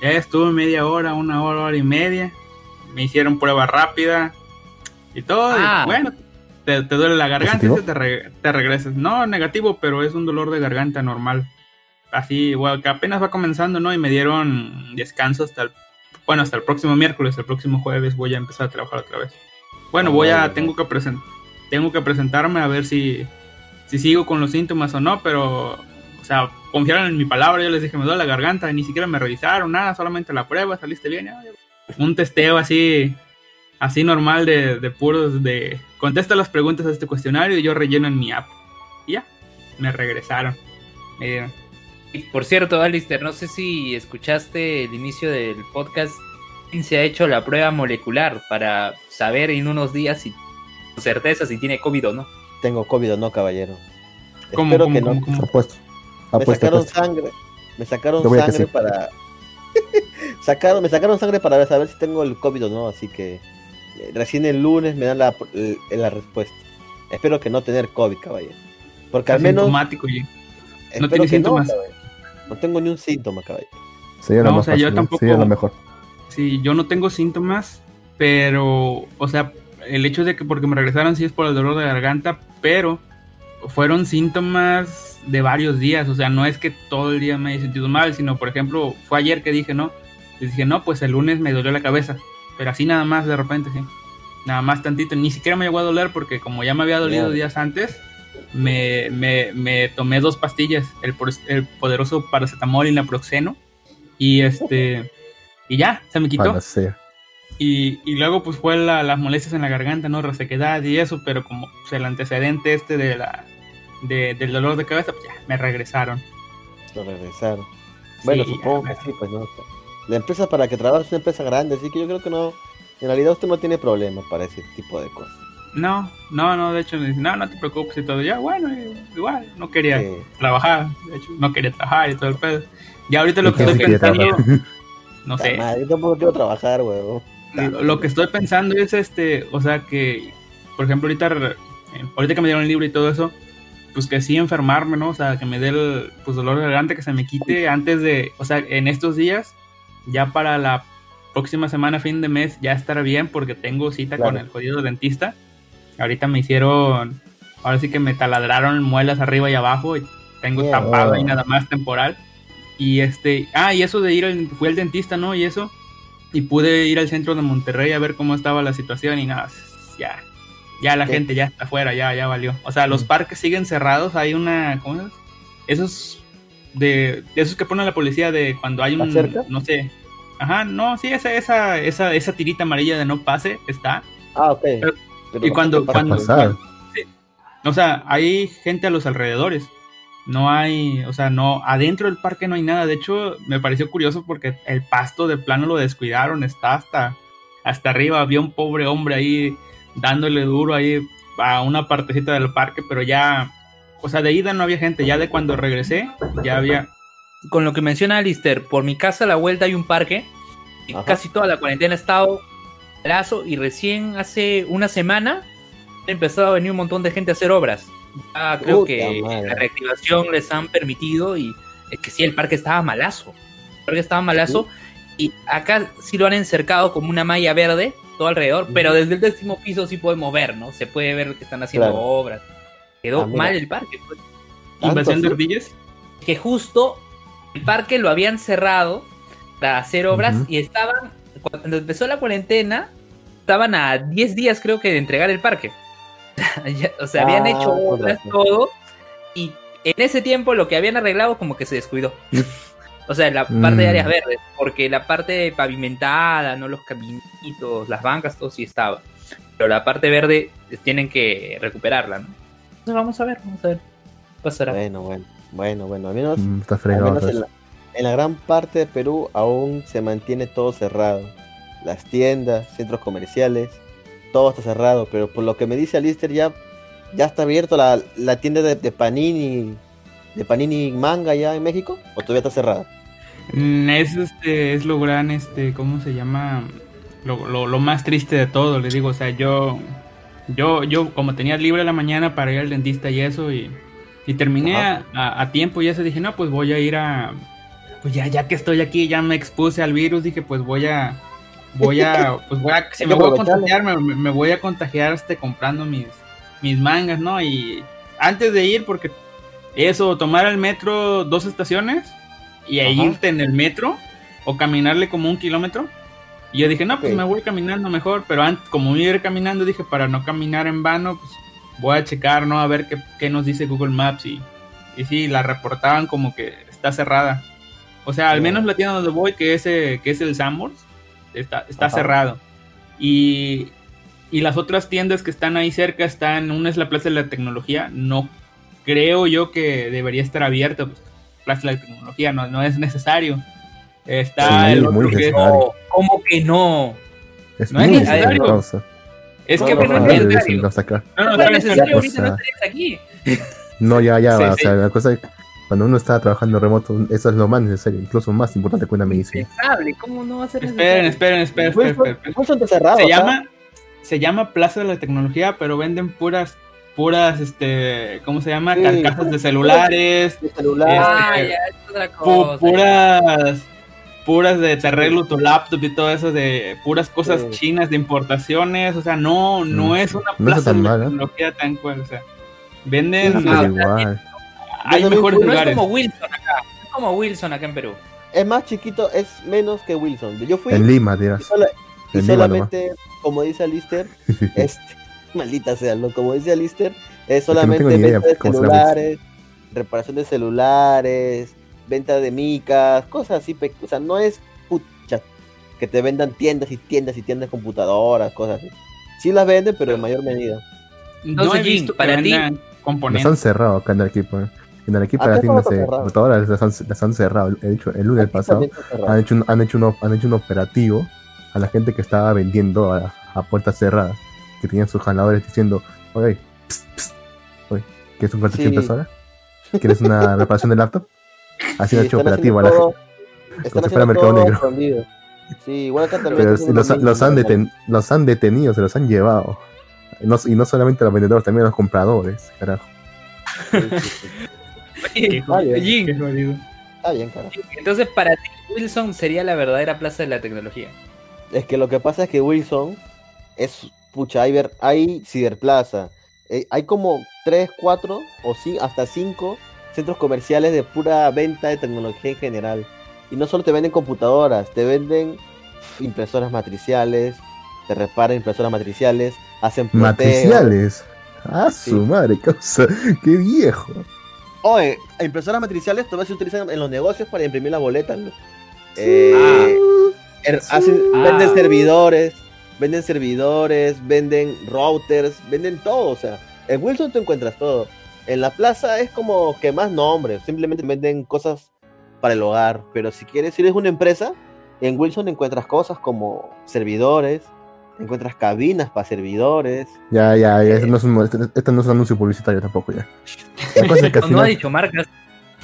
Ya estuve media hora, una hora, hora y media, me hicieron prueba rápida y todo, y Ah. bueno, te, te duele la garganta y te, re- te regresas. No, negativo, pero es un dolor de garganta normal. Así, bueno, que apenas va comenzando, ¿no? Y me dieron descanso hasta el, bueno, hasta el próximo miércoles, el próximo jueves voy a empezar a trabajar otra vez. Bueno, voy a, tengo que presentar, tengo que presentarme a ver si, si sigo con los síntomas o no, pero, o sea, confiaron en mi palabra, yo les dije, me duele la garganta, ni siquiera me revisaron, nada, solamente la prueba, saliste bien, un testeo así, así normal de, de puros, de, contesta las preguntas a este cuestionario y yo relleno en mi app. Y ya, me regresaron. Me dieron. Y Por cierto, Alistair, no sé si escuchaste el inicio del podcast. Se ha hecho la prueba molecular para saber en unos días si con certeza si tiene COVID o no. Tengo COVID o no, caballero. ¿Cómo, Espero cómo, que no. cómo? Apuesto. Me sacaron apuesto. sangre. Me sacaron sangre sí. para. sacaron, me sacaron sangre para saber si tengo el COVID o no, así que eh, recién el lunes me dan la, el- la respuesta. Espero que no tener COVID, caballero. Porque al menos. Espero tiene síntomas. No. No tengo ni un síntoma, caballero. Lo No, o sea, yo tampoco- Sería lo mejor. Sí, yo no tengo síntomas, pero, o sea, el hecho de que porque me regresaron sí es por el dolor de garganta, pero fueron síntomas de varios días, o sea, no es que todo el día me haya sentido mal, sino, por ejemplo, fue ayer que dije, no, y dije, no, pues el lunes me dolió la cabeza, pero así nada más de repente, sí, nada más tantito, ni siquiera me llegó a doler porque como ya me había dolido días antes, me, me, me tomé dos pastillas, el, por- el poderoso paracetamol y naproxeno, y este... Y ya, se me quitó. Y, y luego pues fue la- las molestias en la garganta, ¿no? Resequedad y eso, pero como pues, el antecedente este de la de- del dolor de cabeza, pues ya, me regresaron. Lo regresaron. Bueno, Sí, supongo ya, que sí, pues no. La empresa para que trabaje es una empresa grande, así que yo creo que no. En realidad usted no tiene problema para ese tipo de cosas. No, no, no, de hecho me dicen, no, no te preocupes y todo. Ya, bueno, eh, igual, no quería Sí. trabajar, de hecho, no quería trabajar y todo el pedo. Y ahorita lo ¿Y que estoy pensando, trabajar? no sé, madre, yo tampoco quiero trabajar, huevón. lo, lo que estoy pensando es este, o sea que, por ejemplo, ahorita, eh, ahorita que me dieron el libro y todo eso, pues que sí enfermarme, ¿no? O sea, que me dé el pues, dolor de garganta, que se me quite antes de, o sea, en estos días, ya para la próxima semana, fin de mes, ya estar bien, porque tengo cita Claro. con el jodido dentista. Ahorita me hicieron, ahora sí que me taladraron muelas arriba y abajo, y tengo tapado ahí nada más temporal. Y este, ah, y eso de ir al, fui al dentista, ¿no? Y eso, y pude ir al centro de Monterrey a ver cómo estaba la situación y nada, ya, ya la ¿Qué? gente ya está afuera, ya, ya valió. O sea, los Mm. parques siguen cerrados, hay una, ¿cómo es? Esos de, de esos que pone la policía de cuando hay un, ¿Está cerca? no sé, ajá, no, sí, esa, esa, esa, esa tirita amarilla de no pase está. Ah, ok. Pero- Pero y cuando, ¿qué cuando, sí. o sea, hay gente a los alrededores. No hay, o sea, no, adentro del parque no hay nada. De hecho, me pareció curioso porque el pasto de plano lo descuidaron, está hasta, hasta arriba. Había un pobre hombre ahí dándole duro ahí a una partecita del parque, pero ya, o sea, de ida no había gente. Ya de cuando regresé, ya había. Con lo que menciona Alistair, por mi casa a la vuelta hay un parque. Y Ajá. casi toda la cuarentena ha estado lazo y recién hace una semana ha empezado a venir un montón de gente a hacer obras. Ya creo Puta que madre. la reactivación les han permitido y es que sí, el parque estaba malazo. El parque estaba malazo y acá sí lo han encercado como una malla verde todo alrededor, pero desde el décimo piso sí podemos ver, ¿no? Se puede ver que están haciendo Claro. obras. Quedó Ah, mal el parque. pues ¿Tanto Invasión de ardillas. que justo el parque lo habían cerrado para hacer obras y estaban, cuando empezó la cuarentena, estaban a 10 días creo que de entregar el parque. O sea, habían Ah, hecho con obras, razón. todo, y en ese tiempo lo que habían arreglado como que se descuidó. O sea, la parte de Mm. áreas verdes, porque la parte pavimentada, no los caminitos, las bancas, todo sí estaba. Pero la parte verde tienen que recuperarla, ¿no? Entonces vamos a ver, vamos a ver. Pasará. Bueno, bueno, bueno, bueno. Al menos, Mm, Está al fregado. menos todo en, eso. la, en la gran parte de Perú aún se mantiene todo cerrado. Las tiendas, centros comerciales, todo está cerrado. Pero por lo que me dice Alister, ya, ya está abierto la, la tienda de, de Panini, de Panini Manga ya en México, o todavía está cerrada. Mm, Es este, es lo gran, este, ¿cómo se llama? Lo, lo, lo más triste de todo, les digo, o sea, yo, yo, yo como tenía libre la mañana para ir al dentista y eso, y, y terminé a, a- a tiempo y eso, dije, no, pues voy a ir a, pues ya, ya que estoy aquí, ya me expuse al virus, dije, pues voy a, voy a, pues voy a, si me voy a contagiar, me, me voy a contagiar este, comprando mis, mis mangas, ¿no? Y antes de ir, porque eso, tomar el metro dos estaciones y ahí irte en el metro o caminarle como un kilómetro. Y yo dije, no, pues me voy caminando mejor, pero antes, como iba a ir caminando, dije, para no caminar en vano, pues voy a checar, ¿no? A ver qué, qué nos dice Google Maps y, y sí, la reportaban como que está cerrada. O sea, al menos la tienda donde voy, que es, eh, que es el Sambors, está, está Ajá. cerrado. Y, y las otras tiendas que están ahí cerca están, una es la Plaza de la Tecnología, no creo yo que debería estar abierta, pues, Plaza de la Tecnología, no, no es necesario. Está Sí, el otro que. No, ¿Cómo que no? Es no es muy necesario. es No, que no, no, no, no, es no, necesario. No, no, No no cuando uno está trabajando remoto, eso es lo más necesario, incluso más importante que una medicina. ¿cómo no va a ser Esperen, esperen, esperen, esperen, esperen. Cerrado. Se llama, se llama Plaza de la Tecnología, pero venden puras, puras, este, ¿cómo se llama? Sí. Carcasas de celulares, de celular. Ah, este, ya, es otra pu- cosa. puras, puras de te arreglo tu laptop y todo eso de puras cosas Sí. chinas de importaciones, o sea, no, no Mm, es una no plaza tan de la mal, ¿eh? tecnología tan cual, o sea, venden, Ah, igual. Hay mejores No es como Wilson acá. No es como Wilson acá en Perú. Es más chiquito, es menos que Wilson. Yo fui En Lima, y, dirás. sola- y Lima solamente, como dice Alister, este, maldita sea, ¿no? como dice Alister, es no solamente idea venta de celulares, reparación de celulares, venta de micas, cosas así, pe- o sea, no es pucha que te vendan tiendas y tiendas y tiendas de computadoras, cosas así. Sí las venden, pero en mayor medida. no Entonces, he Jim, visto para ti- vendan Las han componentes. cerrado acá en Arequipa. ¿eh? En Arequipa Acá las tiendas de computadoras las han, las han cerrado. De hecho, el lunes pasado han hecho, un, han, hecho un, han hecho un operativo a la gente que estaba vendiendo a, a puertas cerradas. Que tenían sus jaladores diciendo, oye, psst, psst, oye, ¿quieres un cartucho Sí. impresora? ¿Quieres una reparación de laptop? Así Sí, han hecho operativo a la todo- gente. Como si fuera mercado negro. Sí, igual acá también. Pero están sí, los, los, han deten- los han detenido, se los han llevado. Y no, y no solamente los vendedores, también los compradores. Carajo. Sí, sí. Qué Está bien, Jim, Qué jodido. está bien, cara. entonces para ti Wilson sería la verdadera plaza de la tecnología. Es que lo que pasa es que Wilson es, pucha, hay, ver- hay Ciberplaza, eh, hay como 3, 4 o sí, hasta 5 centros comerciales de pura venta de tecnología en general. Y no solo te venden computadoras, te venden impresoras matriciales, te reparan impresoras matriciales, hacen. Matriciales. Ah, Sí. su madre, causa. Qué viejo. Oye, impresoras matriciales todavía se utilizan en los negocios para imprimir las boletas. ¿no? Eh, er- hacen- Ah. Venden servidores, venden servidores, venden routers, venden todo. O sea, en Wilson tú encuentras todo. En la plaza es como que más nombres, simplemente venden cosas para el hogar. Pero si quieres, si eres una empresa, en Wilson encuentras cosas como servidores, encuentras cabinas para servidores. Ya, ya, ya. Esto no, es un, este, este no es un anuncio publicitario tampoco, ya. La cosa es que al No ha dicho marcas.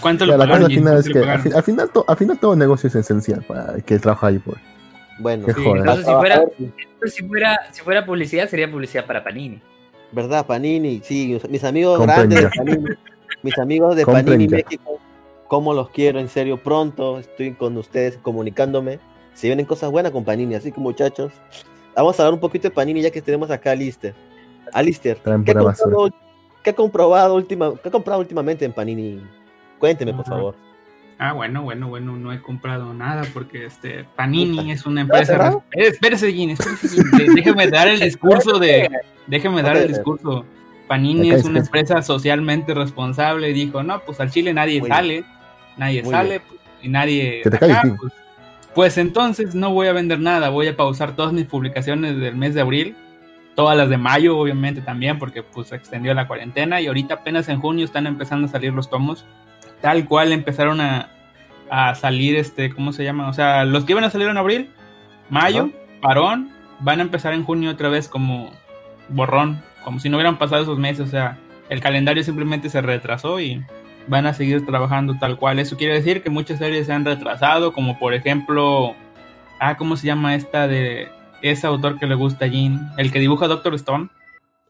¿Cuánto ya, lo la cosa pagaron? al final es ¿Cuánto que al, final, to- al final todo negocio es esencial para el que trabaja ahí. Pues. Bueno, Sí. Entonces si fuera, si fuera, si fuera publicidad sería publicidad para Panini. ¿verdad? Panini, sí, mis amigos Compren grandes de. Panini, mis amigos de Compren Panini ya. México, cómo los quiero, en serio, pronto estoy con ustedes comunicándome. Se vienen cosas buenas con Panini, así que muchachos, vamos a hablar un poquito de Panini ya que tenemos acá a Lister. Alister, Traen ¿qué ha, comprado, qué ha comprobado última, qué ha comprado últimamente en Panini? Cuénteme, por favor. Ah, bueno, bueno, bueno, no he comprado nada porque este Panini es una empresa. res- Espérese, Gin, espérese, Gin, Déjeme dar el discurso de. Déjeme dar el discurso. Panini es una es- empresa socialmente responsable y dijo, no, pues al Chile nadie Muy sale, nadie Muy sale pues, y nadie... Que te acá, calles, pues, pues entonces no voy a vender nada, voy a pausar todas mis publicaciones del mes de abril, todas las de mayo obviamente también porque pues se extendió la cuarentena y ahorita apenas en junio están empezando a salir los tomos, tal cual empezaron a, a salir este, ¿cómo se llama? O sea, los que iban a salir en abril, mayo, Ajá. parón, van a empezar en junio otra vez como borrón, como si no hubieran pasado esos meses, o sea, el calendario simplemente se retrasó y van a seguir trabajando tal cual. Eso quiere decir que muchas series se han retrasado, como por ejemplo, ah, ¿cómo se llama esta de ese autor que le gusta a Jean? El que dibuja Doctor Stone.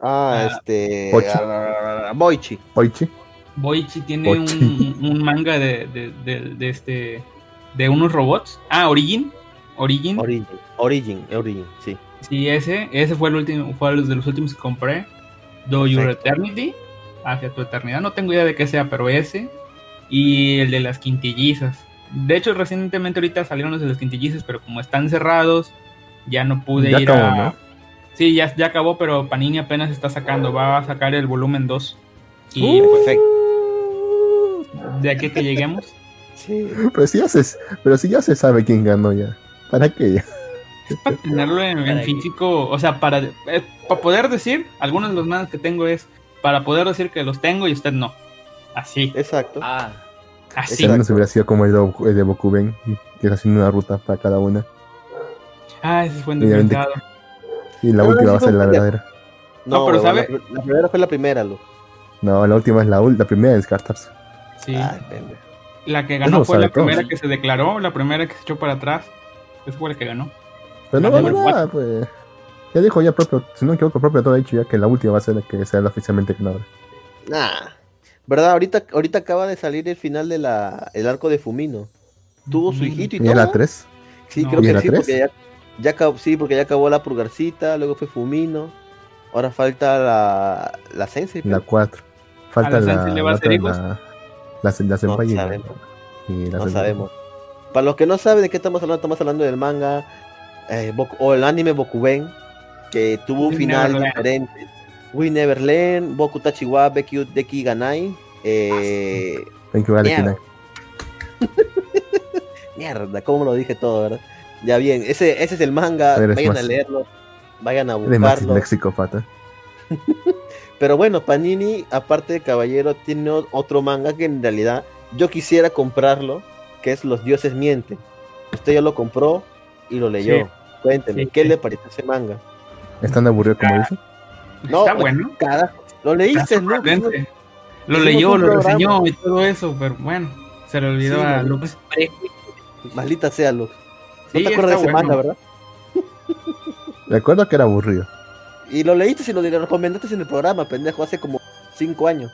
Ah, Ah, este. Boichi. ah, Boichi. Oichi. Boichi tiene Boichi. un, un manga de, de, de- de este de unos robots. Ah, Origin. Origin. Origin. Origin, Origin, sí. Sí, ese, ese fue el último, fue de los últimos que compré. Do Your Perfecto. Eternity, hacia tu eternidad. No tengo idea de qué sea, pero ese. Y el de las quintillizas. De hecho, recientemente ahorita salieron los de las quintillizas, pero como están cerrados, ya no pude Ya ir acabó, a. ¿no? Sí, ya, ya acabó, pero Panini apenas está sacando. Va a sacar el volumen 2. Y Uh. pues, Perfecto. de aquí que lleguemos. Sí. Pero si ya se, pero si ya se sabe quién ganó ya. ¿Para qué ya? para tenerlo en, que- físico, o sea, para, eh, para poder decir, algunos de los mangas que tengo es para poder decir que los tengo y usted no. Así, Exacto. Ah, así. Si no se hubiera sido como el de, el de Bokuben, que está haciendo una ruta para cada una. Ah, ese fue un desgraciado. Y la Pero última va a ser la verdadera. No, pero ¿sabe? La, la primera fue la primera, Lu. No, la última es la, la primera de descartarse. Sí. Ay. La que ganó fue la todos. primera que se declaró, la primera que se echó para atrás. Esa fue la que ganó. Pero no ganó nada, pues. Ya dijo ya propio, si no me equivoco, propio todo ha dicho ya que la última va a ser la que sea la oficialmente ganadora. Nah. ¿Verdad? Ahorita, ahorita acaba de salir el final de la, el arco de Fumino. Tuvo su Mm. hijito y ¿Y todo. la 3? Sí, No. creo ¿Y que sí, tres? porque ya, ya acabó, sí, porque ya acabó la purgarcita, luego fue Fumino. Ahora falta la, la Sensei. La creo. 4. Falta ¿A la la, Sensei le va a hacer hijos? la, la, la y la- sabemos. y la No sabemos. Para los que no saben de qué estamos hablando, estamos hablando del manga eh, o el anime Bokuben, que tuvo un We final diferente. We Never Learn, Boku Tachiwa, Becky Deki Ganai. Eh, Thank you, Alex, Mierda. mierda, cómo lo dije todo, ¿verdad? Ya bien, ese, ese es el manga, Eres vayan más- a leerlo, vayan a buscarlo. léxico, pata. Pero bueno, Panini, aparte de Caballero, tiene otro manga que en realidad yo quisiera comprarlo, que es Los Dioses Mienten. Usted ya lo compró y lo leyó. Sí. Cuénteme, Sí, ¿qué sí. le pareció ese manga? ¿Es tan aburrido como dice? No, Está bueno. Cada... Lo leíste, sorprendente. Lo leyó, lo programa. reseñó y todo eso, pero bueno, se le olvidó Sí, a lo- Lux. Maldita sea, Luke. No Sí, te acuerdas de ese bueno. manga, ¿verdad? Recuerdo que era aburrido. Y lo leíste y lo le recomendaste en el programa, pendejo, hace como cinco años.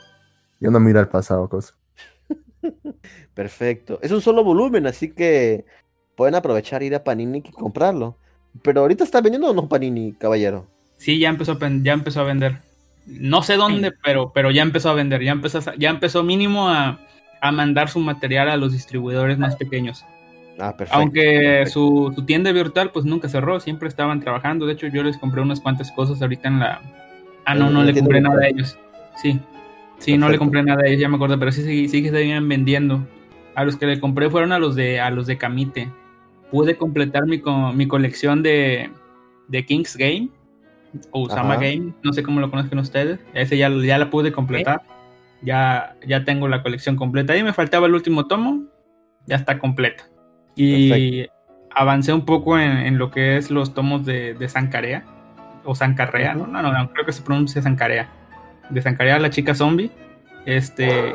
Yo no miro al pasado, cosa. Perfecto. Es un solo volumen, así que pueden aprovechar ir a Panini y comprarlo. Pero ahorita está vendiendo o no Panini, caballero. Sí, ya empezó ya empezó a vender. No sé dónde, pero, pero ya empezó a vender. Ya empezó, ya empezó mínimo a, a mandar su material a los distribuidores más pequeños. Ah, perfecto. Aunque su, su tienda virtual pues nunca cerró, siempre estaban trabajando. De hecho, yo les compré unas cuantas cosas ahorita en la... Ah, no, En no le compré nada a ellos. Sí, sí, no le compré nada a ellos, ya me acuerdo, pero sí, sí, sí que seguían vendiendo. A los que le compré fueron a los de, a los de Camite. Pude completar mi, co- mi colección de, de King's Game o Usama Ajá. Game, no sé cómo lo conozcan ustedes. Ese ya, ya la pude completar. Ya, ya tengo la colección completa. Ahí me faltaba el último tomo, ya está completa. Y avancé un poco en, en lo que es los tomos de, de Sankarea. O Sancarrea, ¿no? No, no, no, creo que se pronuncia Sankarea. De Sankarea, la chica zombie. Este.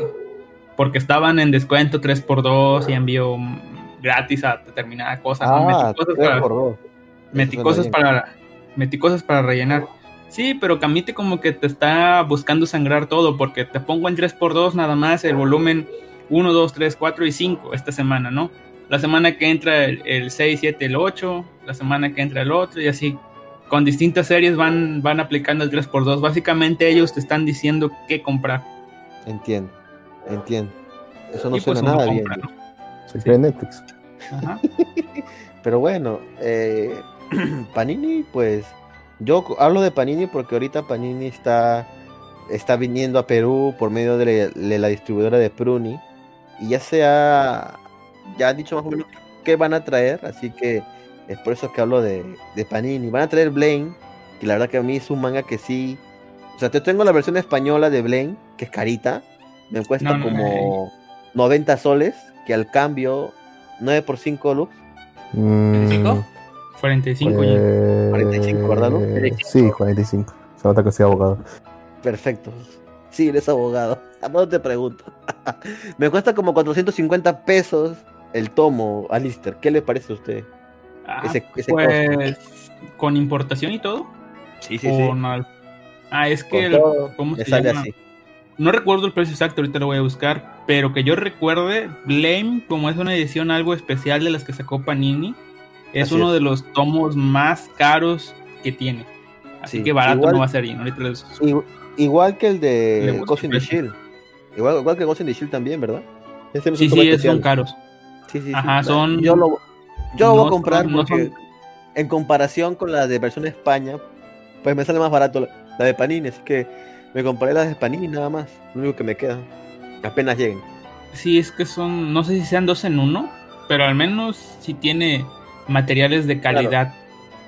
Porque estaban en descuento 3x2 y envío gratis a determinada cosa. ¿no? Ah, Metí cosas tres para- por dos. metí Eso cosas suena bien. para metí cosas para rellenar. Sí, pero Camite como que te está buscando sangrar todo porque te pongo en 3x2 nada más el volumen 1, 2, 3, 4 y 5 esta semana, ¿no? La semana que entra el, el 6, 7, el 8, la semana que entra el otro y así. Con distintas series van, van aplicando el 3x2. Básicamente ellos te están diciendo qué comprar. Entiendo, entiendo. Eso no y pues suena uno nada bien. compra, ¿no? Se cree Netflix. Ajá. Pero bueno, eh, Panini, pues yo hablo de Panini porque ahorita Panini está, está viniendo a Perú por medio de la, de la distribuidora de Pruni y ya se ha, ya han dicho más o menos qué van a traer, así que es por eso que hablo de, de Panini. Van a traer Blaine, que la verdad que a mí es un manga que sí, o sea, te tengo la versión española de Blaine, que es carita, me cuesta No, no, como 90 soles, que al cambio 9 por 5 lux. Mm, ¿Cinco? 45 ya. eh, 45, ¿verdad, no? Sí, 45. Se nota que soy abogado. Perfecto. Sí, eres abogado. No te pregunto. Me cuesta como 450 pesos el tomo, Alistair. ¿Qué le parece a usted? Ah, ese- ese pues, con importación y todo. Sí, o no? Ah, es que el- ¿cómo se sale llama? así. No recuerdo el precio exacto, ahorita lo voy a buscar, pero que yo recuerde, Blame, como es una edición algo especial de las que sacó Panini, es Así uno es. de los tomos más caros que tiene. Así Sí, que barato igual- no va a ser bien. Ahorita les- Igu- Igual que el de Ghost in the. Shield. Igual, igual que Ghost in the Shield también, ¿verdad? Ese no es Sí, sí, es- especial. son caros. Sí, sí. Ajá, son- Yo lo, yo lo voy a comprar son- no porque son- en comparación con la de versión España, pues me sale más barato la, la de Panini, así que me compraré la de Panini nada más. Lo único que me queda. Apenas lleguen. Sí, es que son, no sé si sean dos en uno, pero al menos si tiene materiales de calidad.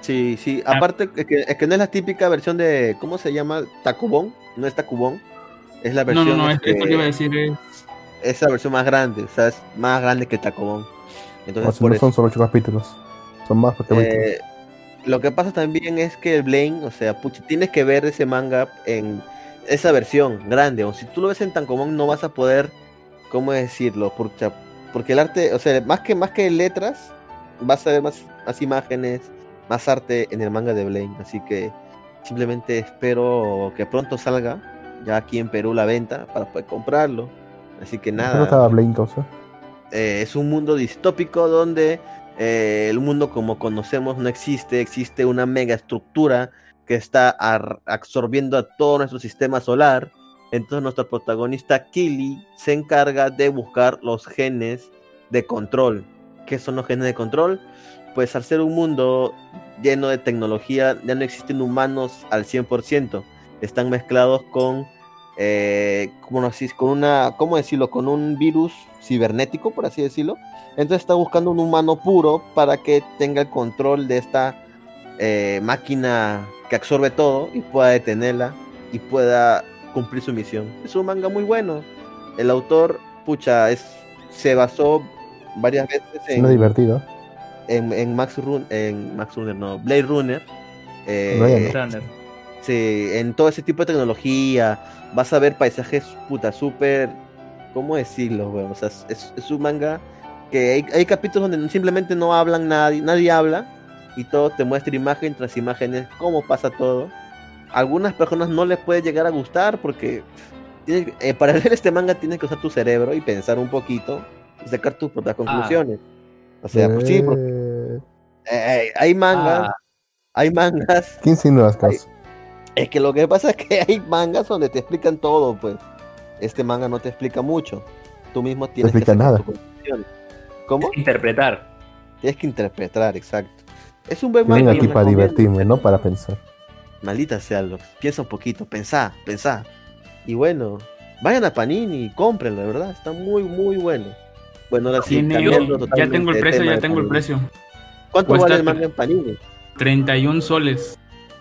Sí, sí. Ah. Aparte, es que, es que no es la típica versión de. ¿Cómo se llama? Tacubón. No es Tacubón. Es la No, versión. no, no, es que este, esto que iba a decir es... esa versión más grande. O sea, es más grande que Tacubón. O Entonces, sea, por no eso. son solo 8 capítulos. Son más porque Eh, lo que pasa también es que el Blaine, o sea, pucha, tienes que ver ese manga en esa versión grande. O si tú lo ves en Tancomón, no vas a poder, ¿cómo decirlo? Porque, porque el arte, o sea, más que, más que letras, vas a ver más, más imágenes, más arte en el manga de Blaine. Así que simplemente espero que pronto salga ya aquí en Perú la venta para poder comprarlo. Así que ¿No nada estaba Blade entonces? eh, es un mundo distópico donde eh, el mundo como conocemos no existe, existe una mega estructura que está absorbiendo a todo nuestro sistema solar. Entonces nuestro protagonista Kili se encarga de buscar los genes de control. ¿Qué son los genes de control? Pues al ser un mundo lleno de tecnología ya no existen humanos al 100%. Están mezclados con eh, ¿cómo, decir? con una, ¿cómo decirlo? Con un virus cibernético, por así decirlo. Entonces está buscando un humano puro para que tenga el control de esta eh, máquina que absorbe todo y pueda detenerla y pueda cumplir su misión. Es un manga muy bueno. El autor, pucha, es, se basó varias veces No en, divertido. en, en Max Run, en Max Runner, no, Blade Runner. eh, Blade Runner. Sí, en todo ese tipo de tecnología, vas a ver paisajes puta súper, ¿cómo decirlo? weón? O sea, es, es- es un manga que hay, hay capítulos donde simplemente no hablan nadie, nadie habla y todo te muestra imagen tras imágenes, cómo pasa todo. A algunas personas no les puede llegar a gustar porque tienes- eh, para leer este manga tienes que usar tu cerebro y pensar un poquito y sacar tus propias conclusiones. O sea, pues sí, porque, Eh, eh, hay mangas, Ah. hay mangas 15 nuevas casos. es que lo que pasa es que hay mangas donde te explican todo, pues. Este manga no te explica mucho. Tú mismo tienes explica que sacar nada. tus conclusiones. ¿Cómo? Interpretar. Tienes que interpretar, exacto. Es un buen vengo aquí para divertirme, no para pensar. Maldita sea, Lux. Piensa un poquito, pensá, pensá. Y bueno, vayan a Panini, cómprenlo, de verdad. Está muy, muy bueno. Bueno, ahora sí, ya tengo el precio, ya tengo el precio. ¿Cuánto Cuesta vale el manga en Panini? 31 soles.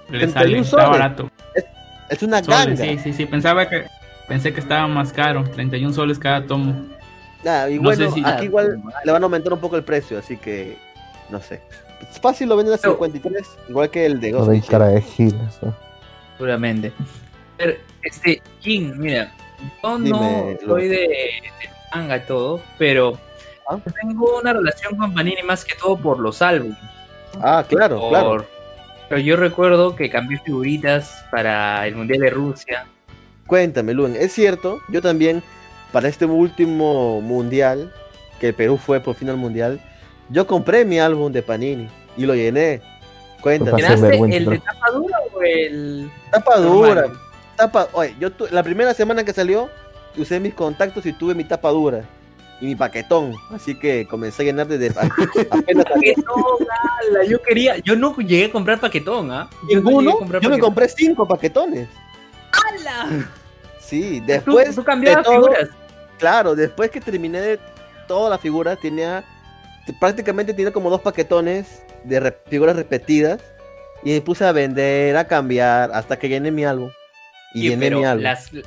Le 31 sale, está soles. barato. Es una Soles, ganga. sí, sí, sí. Pensaba que, pensé que estaba más caro. 31 soles cada tomo. Ah, y No bueno, sé si- aquí igual le van a aumentar un poco el precio, así que no sé. Es fácil lo venden a Pero- 53, igual que el de Ghost Shell. cara de giles. ¿no? Seguramente. Pero, este, Jin, mira, yo no soy de, de manga y todo, pero Ah. tengo una relación con Panini más que todo por los álbumes. Ah, claro, Por- claro. Pero yo recuerdo que cambié figuritas para el Mundial de Rusia. Cuéntame, Luen, es cierto, yo también para este último mundial, que Perú fue por fin al mundial, yo compré mi álbum de Panini y lo llené. Cuéntame. Pasé ¿Llenaste vergüenza, el de tapa dura o el...? Tapa dura, normal? tapa, oye, yo tu- la primera semana que salió usé mis contactos y tuve mi tapa dura. y mi paquetón. Así que comencé a llenar desde apenas Paquetón, ala, yo quería, yo no llegué a comprar paquetón, ¿ah? Yo no a ninguno. comprar Yo me compré cinco paquetones. ¡Hala! Sí, Tú- después tú, cambiabas de todo- figuras. Claro, después que terminé de todas las figuras, tenía prácticamente tenía como dos paquetones de re- figuras repetidas y me puse a vender, a cambiar, hasta que llené mi álbum. Y Sí, llené mi álbum. las las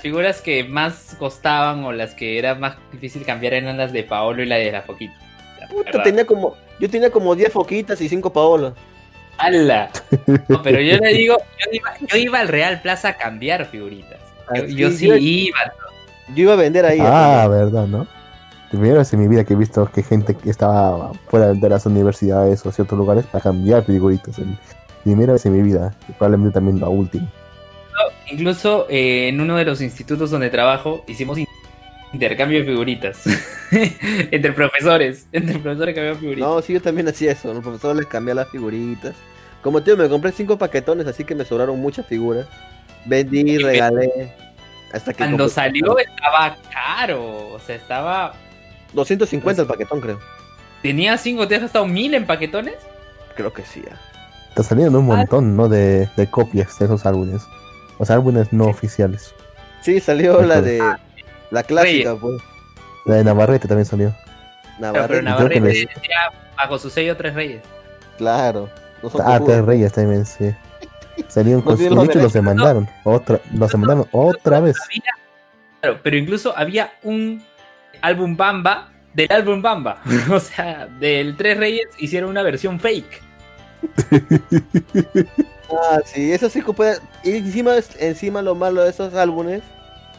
figuras que más costaban o las que era más difícil cambiar eran las de Paolo y la de la Foquita. Puta, verdad. tenía como, yo tenía como 10 foquitas y 5 paolas. ¡Hala! No, pero yo le digo, yo iba, yo iba al Real Plaza a cambiar figuritas. Yo, yo sí yo- iba. Yo iba a vender ahí. Ah, verdad, ¿no? Primera vez en mi vida que he visto que gente que estaba fuera de las universidades o ciertos lugares para cambiar figuritas. En- Primera vez en mi vida, y probablemente también la última. Incluso eh, en uno de los institutos donde trabajo hicimos in- intercambio de figuritas. entre profesores. Entre profesores cambiaban figuritas. No, sí, yo también hacía eso. Los profesores les cambié las figuritas. Como tío, me compré 5 paquetones, así que me sobraron muchas figuras. Vendí, regalé. Hasta que Cuando salió estaba caro. O sea, estaba. 250 el paquetón, creo. Tenía cinco, te has gastado mil en paquetones. Creo que sí. ah. Te salieron un montón, ¿no? De, de copias de esos álbumes. O sea, álbumes no oficiales. Sí, salió la de. Ah, La clásica, pues. La de Navarrete también salió. Pero, Navarrete, pero Navarrete les- decía bajo su sello Tres Reyes. claro. No Ah. Tres Reyes también, sí. Salieron No con de los los demandaron. Otra, los demandaron otra vez. Había- claro, pero incluso había un álbum Bamba del álbum Bamba. o sea, del Tres Reyes hicieron una versión fake. Ah, sí, eso sí que puede. Y encima, encima lo malo de esos álbumes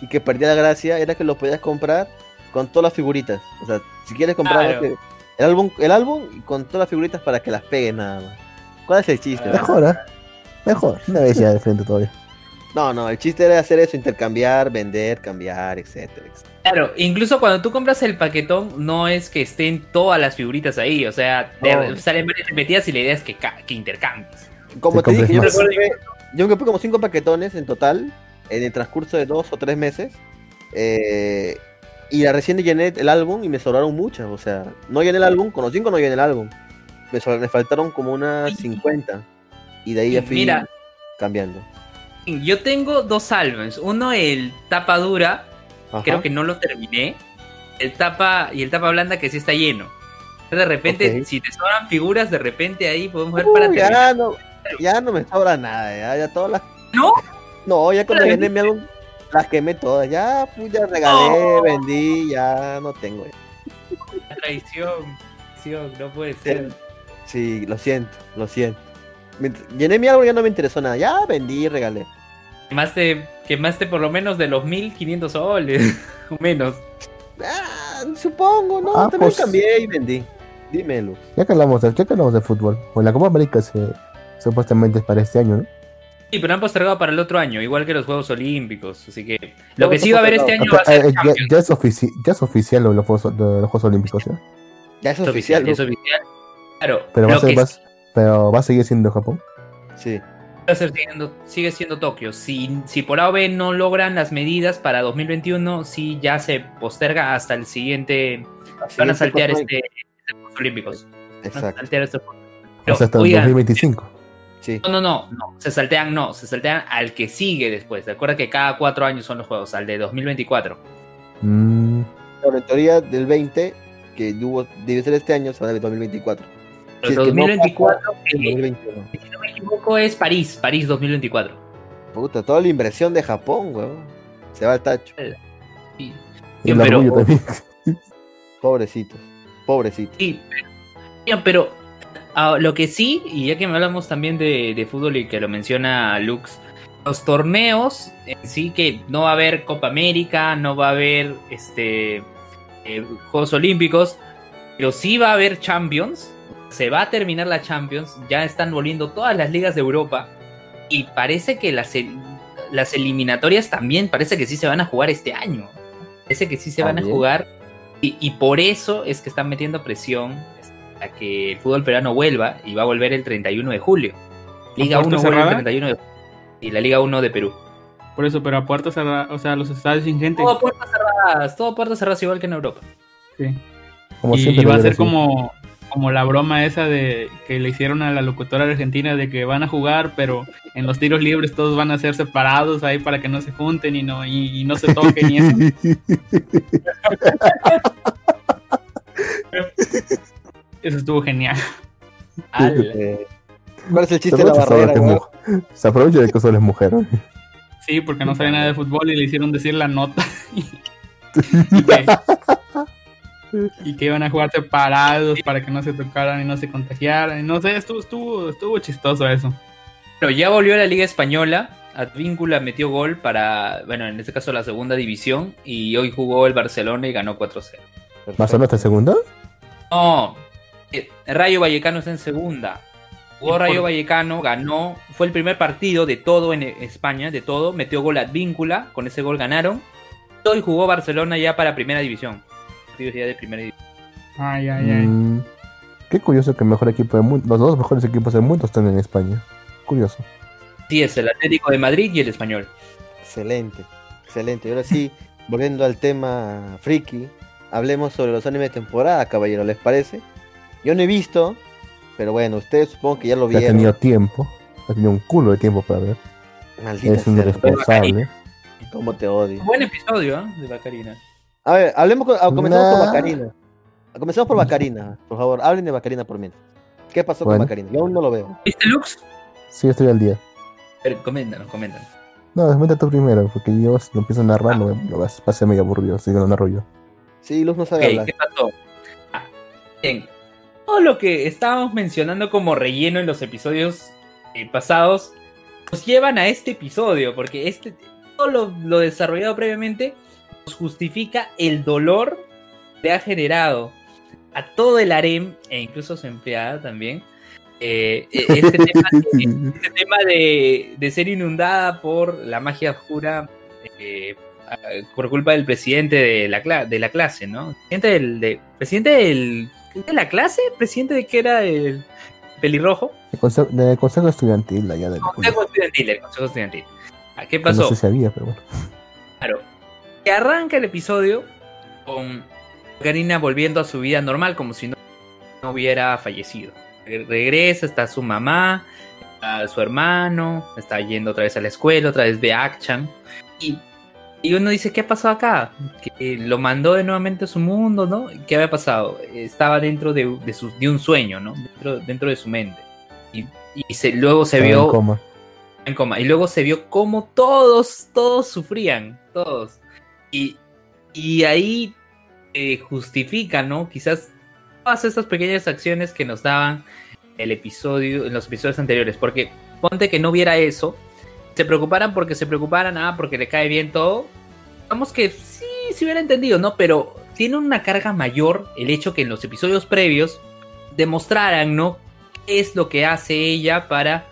y que perdía la gracia era que los podías comprar con todas las figuritas. O sea, si quieres comprar Claro. este- el álbum, el álbum y con todas las figuritas para que las peguen nada más. ¿Cuál es el chiste? Mejor, ¿eh? Mejor. Una vez ya de frente todavía. No, no, el chiste era hacer eso, intercambiar, vender, cambiar, etcétera. etcétera. Claro, incluso cuando tú compras el paquetón, no es que estén todas las figuritas ahí. O sea, No. salen varias repetidas y la idea es que, que intercambies. Como Te te dije, yo compré, yo me compré como cinco paquetones en total en el transcurso de dos o tres meses. Eh, y la recién llené el álbum y me sobraron muchas. O sea, no llené el álbum, con los cinco no llené el álbum. Me, sobra- me faltaron como unas 50. Y de ahí ya fui Mira. cambiando. Yo tengo dos álbumes. Uno, el tapa dura, Ajá. creo que no lo terminé. El tapa y el tapa blanda que sí está lleno. De repente, si te sobran figuras, de repente ahí podemos ver para terminar. ya, no, ya no me sobra nada. Ya, ya todas las. ¿No? No, ya cuando llené mi álbum, las quemé todas. Ya, pues ya regalé, vendí, ya no tengo. Traición, traición, no puede ser. Sí, lo siento, lo siento. Mientras- Llené mi y ya no me interesó nada. Ya vendí y regalé. Quemaste, quemaste por lo menos de los 1500 soles, o menos. Ah, supongo, ¿no? Ah, También pues- cambié y vendí. Dímelo. Ya que hablamos de, ya que hablamos de fútbol. Pues la Copa América se, supuestamente es para este año, ¿no? Sí, pero han postergado para el otro año, igual que los Juegos Olímpicos. Así que lo que sí va a haber este año va a O sea, ser eh, ya, ya es ofici- ya es oficial los Juegos, los Juegos Olímpicos, ¿ya? Ya es Es oficial, oficial, es oficial. Claro, Pero va, a ser, a- pero va a seguir siendo Japón. Sí. va a ser siendo- sigue siendo Tokio. Si, si por A o B no logran las medidas para 2021, sí ya se posterga hasta el siguiente. Así Van a es, saltear pues, este, este Juegos Olímpicos. Van a Exacto. saltear estos Juegos. o Pero, sea, hasta el oigan, 2025. Sí. no, no, no, no, se saltean, no, se saltean al que sigue después. Recuerda que cada cuatro años son los juegos, al de 2024. Mm, Pero en teoría del 20, que debe ser este año, se va a 2024. Pero Si es que no 2024, pasa, eh, 2021. si no me equivoco, es París, París 2024. Puta, toda la inversión de Japón, weón. Se va al tacho. Sí, y el pero- orgullo también. Pobrecitos. Pobrecitos. Sí, pero, pero, lo que sí, y ya que me hablamos también de, de fútbol y que lo menciona Lux, los torneos en sí que no va a haber Copa América, no va a haber este eh, Juegos Olímpicos, pero sí va a haber Champions, se va a terminar la Champions, ya están volviendo todas las ligas de Europa y parece que las, el- las eliminatorias también parece que sí se van a jugar este año. Parece que sí se van a jugar y, y por eso es que están metiendo presión a que el fútbol peruano vuelva y va a volver el 31 de julio. Liga puerta 1 vuelve el cerrada? 31 de julio. Y la Liga 1 de Perú. Por eso, pero a puertas cerradas, o sea, los estadios sin gente. Todo puertas cerradas, todo puertas cerradas igual que en Europa. Sí. Como y siempre va a ser como, como la broma esa de que le hicieron a la locutora argentina de que van a jugar, pero en los tiros libres todos van a ser separados ahí para que no se junten y no, y, y no se toquen y eso. Eso estuvo genial. Ala. Eh, ¿Cuál es el Se chiste de la barrera? se aprovecha de que solo es mujer. Sí, porque no sabe nada de fútbol y le hicieron decir la nota. y, que, y que iban a jugar separados para que no se tocaran y no se contagiaran. Y no sé, estuvo, estuvo, estuvo chistoso eso. Pero ya volvió a la Liga Española. Advíncula metió gol para, bueno, en este caso la segunda división. Y hoy jugó el Barcelona y ganó 4-0. ¿Barcelona está en segunda? No, eh, Rayo Vallecano está en segunda. Jugó Rayo Vallecano, ganó. Fue el primer partido de todo en España, de todo. Metió gol Advíncula. Con ese gol ganaron. Hoy jugó Barcelona ya para primera división. Partidos ya de primera división. Ay, ay, ay. Mm, qué curioso que el mejor equipo del mundo, los dos mejores equipos del mundo están en España. Curioso. Sí, es el Atlético de Madrid y el Español. Excelente, excelente. Y ahora sí, volviendo al tema friki, hablemos sobre los animes de temporada, caballero, ¿les parece? Yo no he visto, pero bueno, ustedes supongo que ya lo Que ha vieron. tenido tiempo. Ha tenido un culo de tiempo para ver. Maldita Es un irresponsable. cómo te odio. Buen episodio ¿eh? de Bacarina. A ver, hablemos con, ah, comencemos Nah. por Bacarina. Comencemos por Bacarina, por favor, hablen de Bacarina por mientras. ¿Qué pasó Bueno. con Bacarina? Yo aún no lo veo. ¿Viste Lux? Sí, estoy al día. Pero coméntanos, coméntanos. No, desmente tú primero, porque yo si lo empiezo a narrar, lo, lo vas a medio aburrido, así que lo narro yo. Sí, Luz no sabe hablar. ¿qué pasó? Ah, bien. Todo lo que estábamos mencionando como relleno en los episodios eh, pasados nos llevan a este episodio, porque este todo lo, lo desarrollado previamente justifica el dolor que ha generado a todo el harem e incluso a su empleada también. eh, eh, este tema, este tema de, de ser inundada por la magia oscura eh, por culpa del presidente de la, de la clase, ¿no? Presidente del, de, presidente del, de la clase, presidente de que era el pelirrojo. Consejo, del consejo estudiantil allá del Consejo estudiantil, el consejo estudiantil. Ah, ¿Qué No pasó? sé si había, pero bueno. Claro. Que arranca el episodio con Karina volviendo a su vida normal, como si no, no hubiera fallecido. Re- Regresa, está su mamá, está su hermano, está yendo otra vez a la escuela, otra vez ve a Akchan. Y, y uno dice, ¿qué ha pasado acá? Que lo mandó de nuevamente a su mundo, ¿no? ¿Qué había pasado? Estaba dentro de, de, su- de un sueño, ¿no? Dentro, dentro de su mente. Y, y se, luego se Estaba en vio coma. en coma. Y luego se vio cómo todos, todos sufrían, todos. Y, ahí eh, justifica, ¿no? Quizás todas estas pequeñas acciones que nos daban el episodio, en los episodios anteriores. Porque ponte que no viera eso, se preocuparan porque se preocuparan, ah, porque le cae bien todo. Vamos que sí, se hubiera entendido, ¿no? Pero tiene una carga mayor el hecho que en los episodios previos demostraran, ¿no? ¿Qué es lo que hace ella para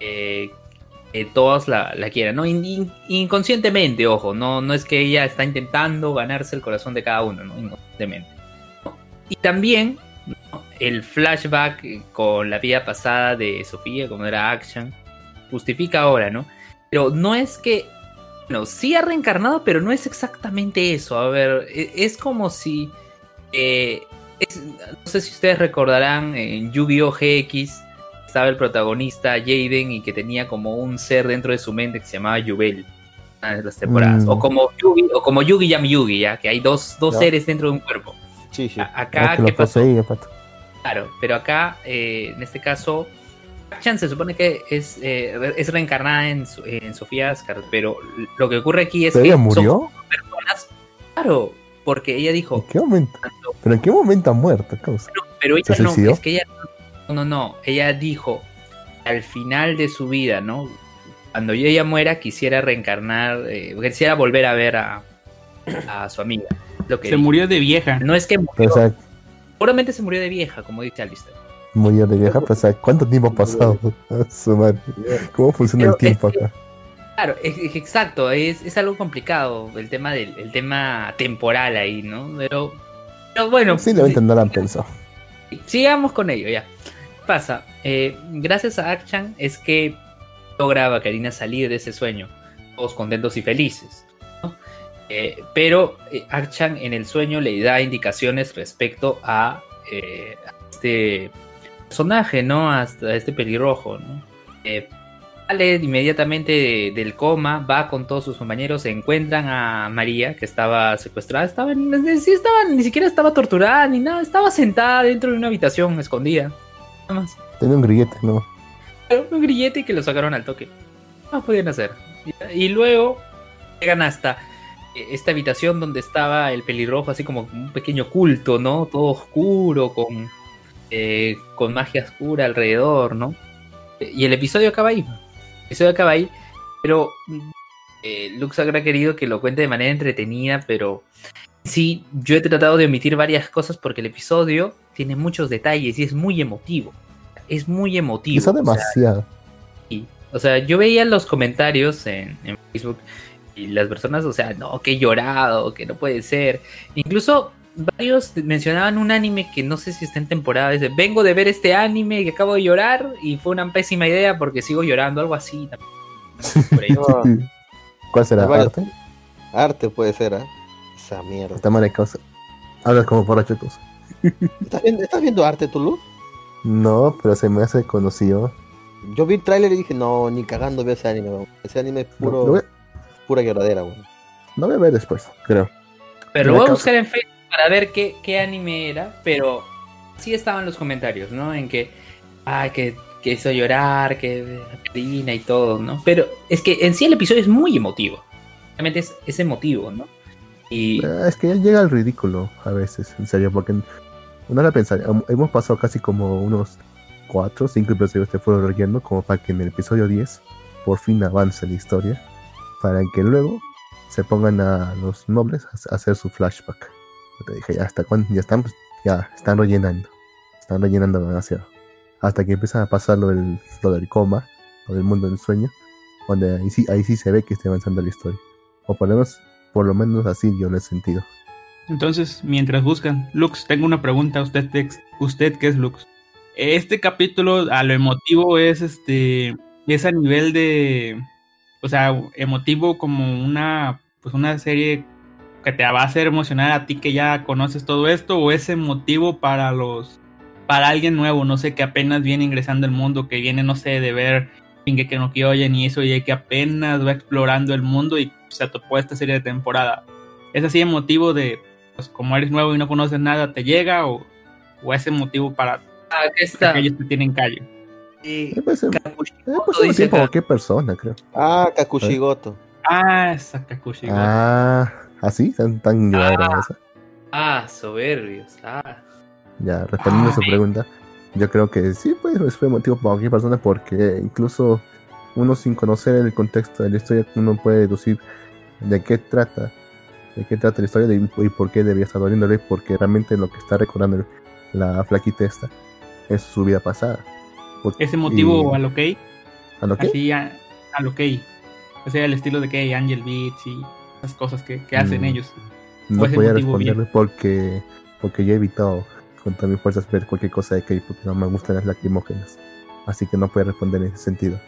eh, que todos la, quieran, ¿no? In- in- inconscientemente, ojo, no, no es que ella está intentando ganarse el corazón de cada uno, ¿no? Inconscientemente. Y también ¿no? el flashback eh, con la vida pasada de Sofía, como era Action, justifica ahora, ¿no? Pero no es que, bueno, sí ha reencarnado, pero no es exactamente eso. A ver, e- es como si, eh, no sé si ustedes recordarán en Yu-Gi-Oh! GX, estaba el protagonista Jaden y que tenía como un ser dentro de su mente que se llamaba Yubel. de las temporadas. Mm. O como Yugi, o como Yugi Yami Yugi, ya, que hay dos, dos seres dentro de un cuerpo. Sí, sí. Acá, Ah, que ¿qué pasó? poseía, pato. Claro, pero acá, eh, en este caso, Chan se supone que es, eh, es reencarnada en, Su- en Sofía Asgard, pero lo que ocurre aquí es ¿Pero que ella son murió? personas, claro, porque ella ¿En dijo, qué momento? ¿Pero en qué momento ha muerto, causa? pero ella ¿Se no, suicidó? es que ella no, no, no, ella dijo al final de su vida, ¿no? Cuando yo ella muera quisiera reencarnar, eh, quisiera volver a ver a, a su amiga. Lo que Se dijo. murió de vieja. No es que murió, o sea, seguramente se murió de vieja, como dice Alistair. murió de vieja, pero sea, ¿cuánto tiempo ha pasado? A su madre. ¿Cómo funciona Pero el tiempo es que- acá? Claro, es, es- exacto, es, es algo complicado el tema del el tema temporal ahí, ¿no? Pero, pero bueno, Sí, lo han pensado. sigamos con ello ya. ¿Qué pasa? Eh, gracias a Akchan es que logra Karina salir de ese sueño, todos contentos y felices. Eh, pero eh, Archan en el sueño le da indicaciones respecto a, este personaje, ¿no? Hasta este pelirrojo, ¿no? Sale inmediatamente de- del coma, va con todos sus compañeros, se encuentran a María, que estaba secuestrada, estaba, sí estaba, ni siquiera estaba torturada ni nada, estaba sentada dentro de una habitación escondida. Más. Tenía un grillete, ¿no? Un grillete que lo sacaron al toque. No podían hacer. Y, y luego llegan hasta eh, esta habitación donde estaba el pelirrojo, así como un pequeño culto, ¿no? Todo oscuro, con, eh, con magia oscura alrededor, ¿no? Y el episodio acaba ahí. El episodio acaba ahí, pero mm, eh, Lux habrá querido que lo cuente de manera entretenida, pero sí, yo he tratado de omitir varias cosas porque el episodio tiene muchos detalles y es muy emotivo. Es muy emotivo. Quizá o sea, demasiado. Sí. O sea, yo veía los comentarios en, en Facebook y las personas, o sea, no, que he llorado, que no puede ser. Incluso varios mencionaban un anime que no sé si está en temporada. Dice, vengo de ver este anime que acabo de llorar y fue una pésima idea porque sigo llorando, algo así. también. Por ahí. ¿Cuál será? ¿Arte? arte puede ser, ¿ah? Esa mierda. Está mal de causa. Hablas como borracho tú. ¿Estás viendo, ¿Estás viendo arte, Tulu? No, pero se me hace conocido. Yo vi el tráiler y dije, no, ni cagando veo ese anime, weón. Ese anime es puro, pura lloradera, weón. lo voy a ver después, creo. Pero lo voy a causa- buscar en Facebook para ver qué, qué anime era, pero sí estaban los comentarios, ¿no? En que, ay, que, que hizo llorar, que Karina y todo, ¿no? Pero es que en sí el episodio es muy emotivo. Realmente es, es emotivo, ¿no? Eh, Es que ya llega al ridículo a veces, en serio, porque uno la pensaría, hem- hemos pasado casi como unos 4 o 5 episodios de Fuego Relleno, como para que en el episodio 10 por fin avance la historia, para que luego se pongan a los nobles a hacer su flashback. Te dije, ya hasta cuándo, ya están, pues, ya están rellenando, están rellenando demasiado. Hasta que empiezan a pasar lo del, lo del coma, lo del mundo del sueño, donde ahí sí, ahí sí se ve que está avanzando la historia. O por lo menos, por lo menos así yo lo he sentido. Entonces, mientras buscan, Lux, tengo una pregunta a usted, usted que es Lux. Este capítulo a lo emotivo es este es a nivel de o sea, emotivo como una pues una serie que te va a hacer emocionar a ti que ya conoces todo esto o es emotivo para los para alguien nuevo, no sé, que apenas viene ingresando al mundo, que viene no sé de ver Shingeki no Kyojin y eso y que apenas va explorando el mundo y se topó esta serie de temporada. ¿Es así emotivo de pues como eres nuevo y no conoces nada, te llega o, o es emotivo para ah, está. que tienen calle? Eh, Eh, pues, eh, Kakushimoto pues, cualquier persona, creo. Ah, Kakushigoto. Ah, Sakakushi. Ah, ¿así? ¿Tan, tan llevadera Ah. esa? Ah, soberbios. Ah. Ya, respondiendo a su Ah, pregunta, yo creo que sí, pues fue motivo para cualquier persona porque incluso uno sin conocer el contexto de la historia, uno puede deducir de qué trata, de qué trata la historia de- y por qué debería estar doliéndole, porque realmente lo que está recordando la flaquita esta es su vida pasada. Por- Ese motivo y- a lo que ¿A lo que? así a, a lo que o sea, el estilo de que Angel Beats y esas cosas que, que hacen Mm. ellos. No podía responderle porque, porque yo he evitado con todas mis fuerzas ver cualquier cosa de Kei porque no me gustan las lacrimógenas. Así que no puedo responder en ese sentido.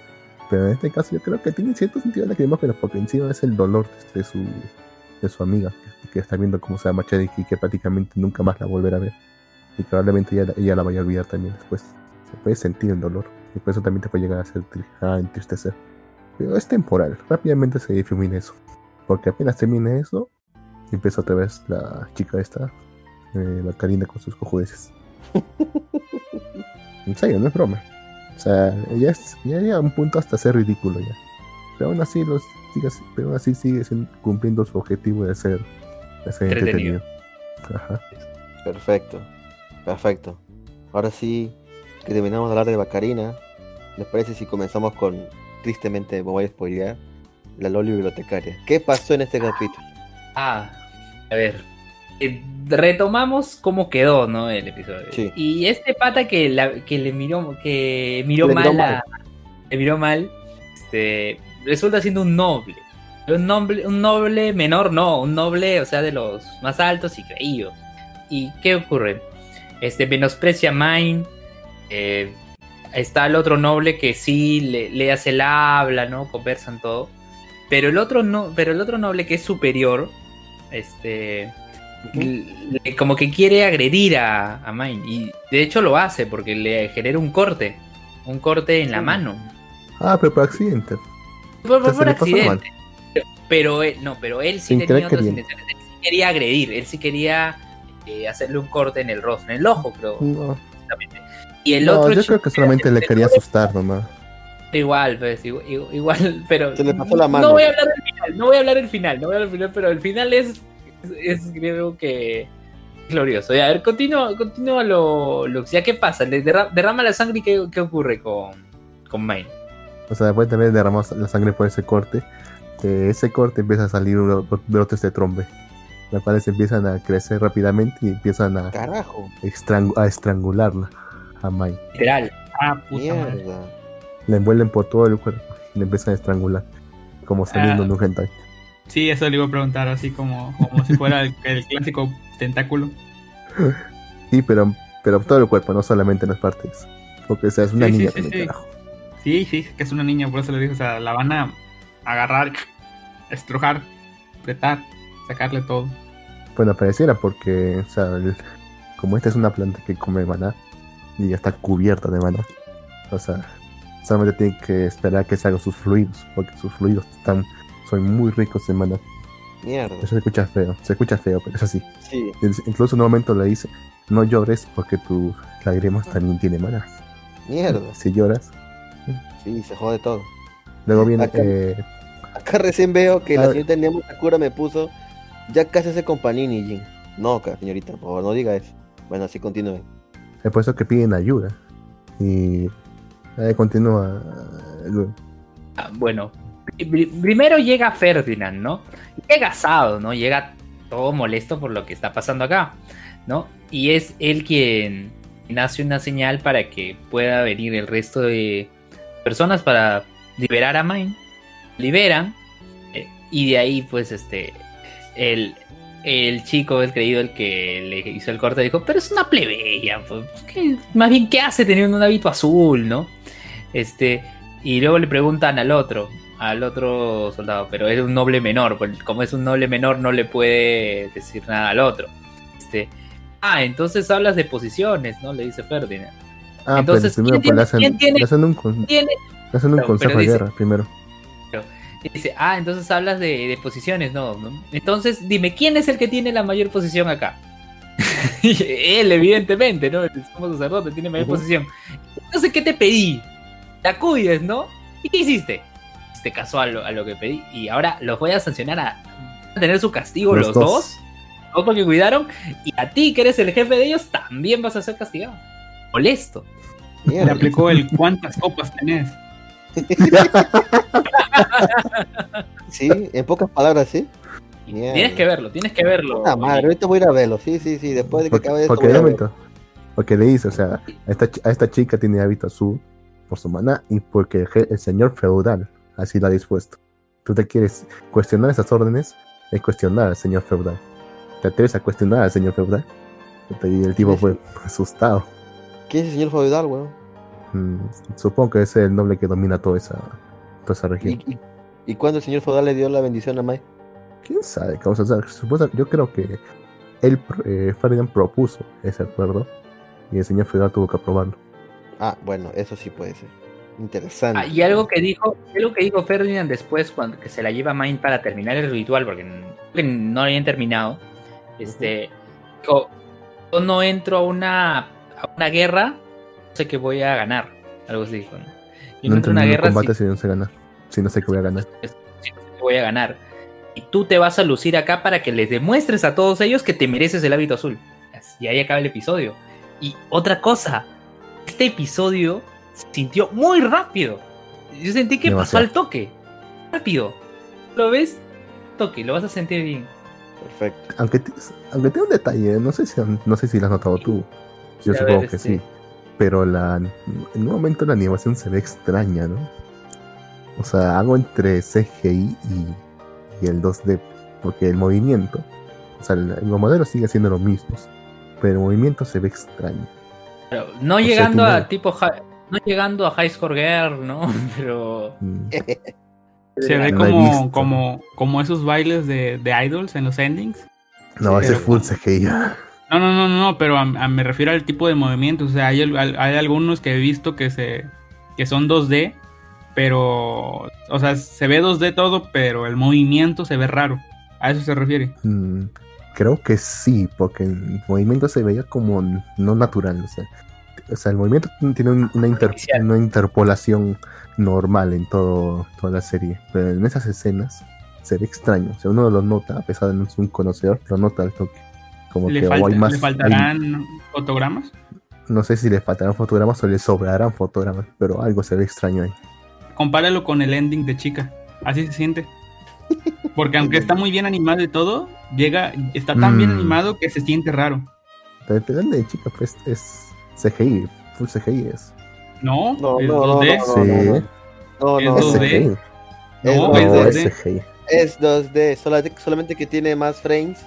Pero en este caso yo creo que tiene cierto sentido lacrimógenas porque encima es el dolor de su, de su amiga que, que está viendo cómo se llama Cherry y que prácticamente nunca más la volverá a ver. Y probablemente ella, ella la vaya a olvidar también después. Se puede sentir el dolor y por eso también te puede llegar a, hacer, a entristecer. Pero es temporal, rápidamente se difumina eso. Porque apenas termine eso, empieza otra vez la chica esta, eh, la Karina con sus cojudeces. en serio, no es broma. O sea, ya, es, ya llega a un punto hasta ser ridículo ya. Pero aún así, los, sigue, pero aún así sigue sin- cumpliendo su objetivo de ser, de ser Entretenido. entretenido. Ajá. Perfecto. Perfecto. Ahora sí que terminamos de hablar de Bacarina. ¿Les parece si comenzamos con, tristemente, me voy a spoilear, la Loli bibliotecaria? ¿Qué pasó en este capítulo? Ah, a ver. Eh, retomamos cómo quedó, ¿no? El episodio. Sí. Y este pata que, la, que le miró, que miró Le mal, miró a- le miró mal, este, resulta siendo un noble. Un noble, un noble menor, no, un noble, o sea, de los más altos y creídos. ¿Y qué ocurre? Este menosprecia a Mine. eh, está el otro noble que sí le, le hace el habla, ¿no? Conversan todo. Pero el otro no, pero el otro noble que es superior, este, como que quiere agredir a, a Mine. Y de hecho lo hace porque le genera un corte. Un corte en la mano. Ah, pero por accidente. Por, accidente. Pero, pero él, no, pero él sí Sin tenía otras intenciones. Él sí quería agredir. Él sí quería eh, hacerle un corte en el rostro, en el ojo, creo. No. Y el no, otro yo creo que solamente le quería asustar nomás. Igual, pues, igual, igual, pero. Se le pasó la mano. No voy a hablar del final, no voy a hablar del final, no voy a hablar del final, pero el final es, es, creo que glorioso. Y a ver, continúa, continúa lo, lo ya qué pasa, le derra- derrama la sangre y qué, qué ocurre con, con Main. O sea, después también derramar la sangre por ese corte. De ese corte empieza a salir unos brotes de trombe. Los cuales empiezan a crecer rápidamente y empiezan a, Carajo. a estrangularla a Mai. Literal. Ah, puta madre. La envuelven por todo el cuerpo y le empiezan a estrangular. Como saliendo Ah. de un hentai. Sí, eso le iba a preguntar, así como, como si fuera el, el clásico tentáculo. Sí, pero, pero todo el cuerpo, no solamente en las partes. Porque o sea, es una Sí, niña sí, sí. carajo. Sí, sí, que es una niña, por eso le dije, o sea, la van a agarrar, estrujar, apretar, sacarle todo. Bueno, pareciera porque, o sea, el- como esta es una planta que come maná y ya está cubierta de maná, o sea, solamente tiene que esperar que salgan sus fluidos, porque sus fluidos están, son muy ricos en maná. Mierda. Eso se escucha feo, se escucha feo, pero es así. Sí. Incluso en un momento le dice, no llores porque tus lágrimas también tienen maná. Mierda. Si lloras, Sí, se jode todo. luego viene... Acá- eh, Acá recién veo que A la ver. señorita Nemo Sakura me puso. Ya casi hace con Panini, Jin. No, señorita, por favor, no diga eso. Bueno, así continúe. es por eso que piden ayuda. Y ahí continúa. eh. Ah, Bueno, primero llega Ferdinand, ¿no? Llega asado, ¿no? Llega todo molesto por lo que está pasando acá, ¿no? Y es él quien hace una señal para que pueda venir el resto de personas para liberar a Mine. Liberan. eh, y de ahí, pues, este. El, el chico, el creído, el que le hizo el corte, dijo: Pero es una plebeya. Pues, ¿qué- más bien, ¿qué hace teniendo un hábito azul, no? Este. Y luego le preguntan al otro, al otro soldado, pero es un noble menor, pues como es un noble menor no le puede decir nada al otro. Este, ah, entonces hablas de posiciones, ¿no? Le dice Ferdinand. Ah, Entonces, pero primero ¿quién pues, hacen, un, consejo de guerra primero. dice, ah, entonces hablas de, de posiciones, no, no. Entonces, dime, ¿quién es el que tiene la mayor posición acá? Él, evidentemente, ¿no? El sumo sacerdote tiene mayor posición. Entonces, ¿qué te pedí? La cuides, ¿no? ¿Y qué hiciste? Te casó a lo, a lo que pedí. Y ahora los voy a sancionar a, a tener su castigo Los los, dos. dos. Dos porque cuidaron. Y a ti, que eres el jefe de ellos, también vas a ser castigado. Molesto. Le aplicó el cuántas copas tenés. Sí, en pocas palabras, sí. Tienes que verlo, tienes que verlo. Ah, madre, ahorita voy a ir a verlo. Sí, sí, sí. Después de que Porque, acabe esto. porque voy de a verlo. momento, porque le dice, o sea, a esta, chi- a esta chica tiene hábito azul por su maná y porque el señor feudal así lo ha dispuesto. Tú te quieres cuestionar esas órdenes, es cuestionar al señor feudal. ¿Te atreves a cuestionar al señor feudal? Y el tipo fue asustado. ¿Quién es el señor feudal, weón? Mm, supongo que es el noble que domina toda esa, toda esa ¿Y, región. y, y cuándo el señor feudal le dio la bendición a Mai? ¿Quién sabe? causa? O sea, yo creo que él, eh, Ferdinand propuso ese acuerdo y el señor feudal tuvo que aprobarlo. Ah, bueno, eso sí puede ser. Interesante. Ah, y algo que dijo, algo que dijo Ferdinand después cuando que se la lleva a Main para terminar el ritual, porque no habían terminado. Este dijo, yo no entro a una a una guerra, no sé que voy a ganar. Algo así dijo, ¿no? Yo no, entro a una guerra si, combate si no sé ganar. Si no sé que voy a ganar. si no sé que voy a ganar. Y tú te vas a lucir acá para que les demuestres a todos ellos que te mereces el hábito azul. Y ahí acaba el episodio. Y otra cosa, este episodio sintió muy rápido. Yo sentí que pasó al toque. Rápido. Lo ves, toque, lo vas a sentir bien. Perfecto. Aunque, t- aunque tiene un detalle, no sé si, no sé si lo has notado tú. Yo A supongo ver, que este. sí. Pero la, en un momento la animación se ve extraña, ¿no? O sea, hago entre CGI y, y el 2D. Porque el movimiento, o sea, el- los modelos siguen siendo los mismos. Pero el movimiento se ve extraño. Pero no sea, llegando tiene- a tipo no llegando a High Score Girl, ¿no? Pero Mm. Se ve como, como, como esos bailes de, de idols en los endings. No, Sí, ese pero- full CGI. No, no, no, no, pero a- a- me refiero al tipo de movimientos. O sea, hay, hay algunos que he visto que se que son 2D, pero, o sea, se ve 2D todo, pero el movimiento se ve raro. A eso se refiere. Mm, creo que sí, porque el movimiento se veía como no natural. O sea, o sea el movimiento tiene un- una, inter- una interpolación normal en todo, toda la serie, pero en esas escenas se ve extraño. O sea, uno lo nota, a pesar de no ser un conocedor, lo nota al toque. Como ¿Le, que hay más. ¿Le hay- faltarán fotogramas? no sé si le faltarán fotogramas o le sobrarán fotogramas, pero algo se ve extraño ahí. Compáralo con el ending de Chica. Así se siente. Porque aunque está muy bien animado y todo, llega, está tan bien Mm. animado que se siente raro. Pero el de chica, pues es CGI, full CGI es. No, No, es no, 2D. no, sí, No, Es no, es 2D. CGI. Es No, es dos d es 2D. CGI. Es 2D, solamente, solamente que tiene más frames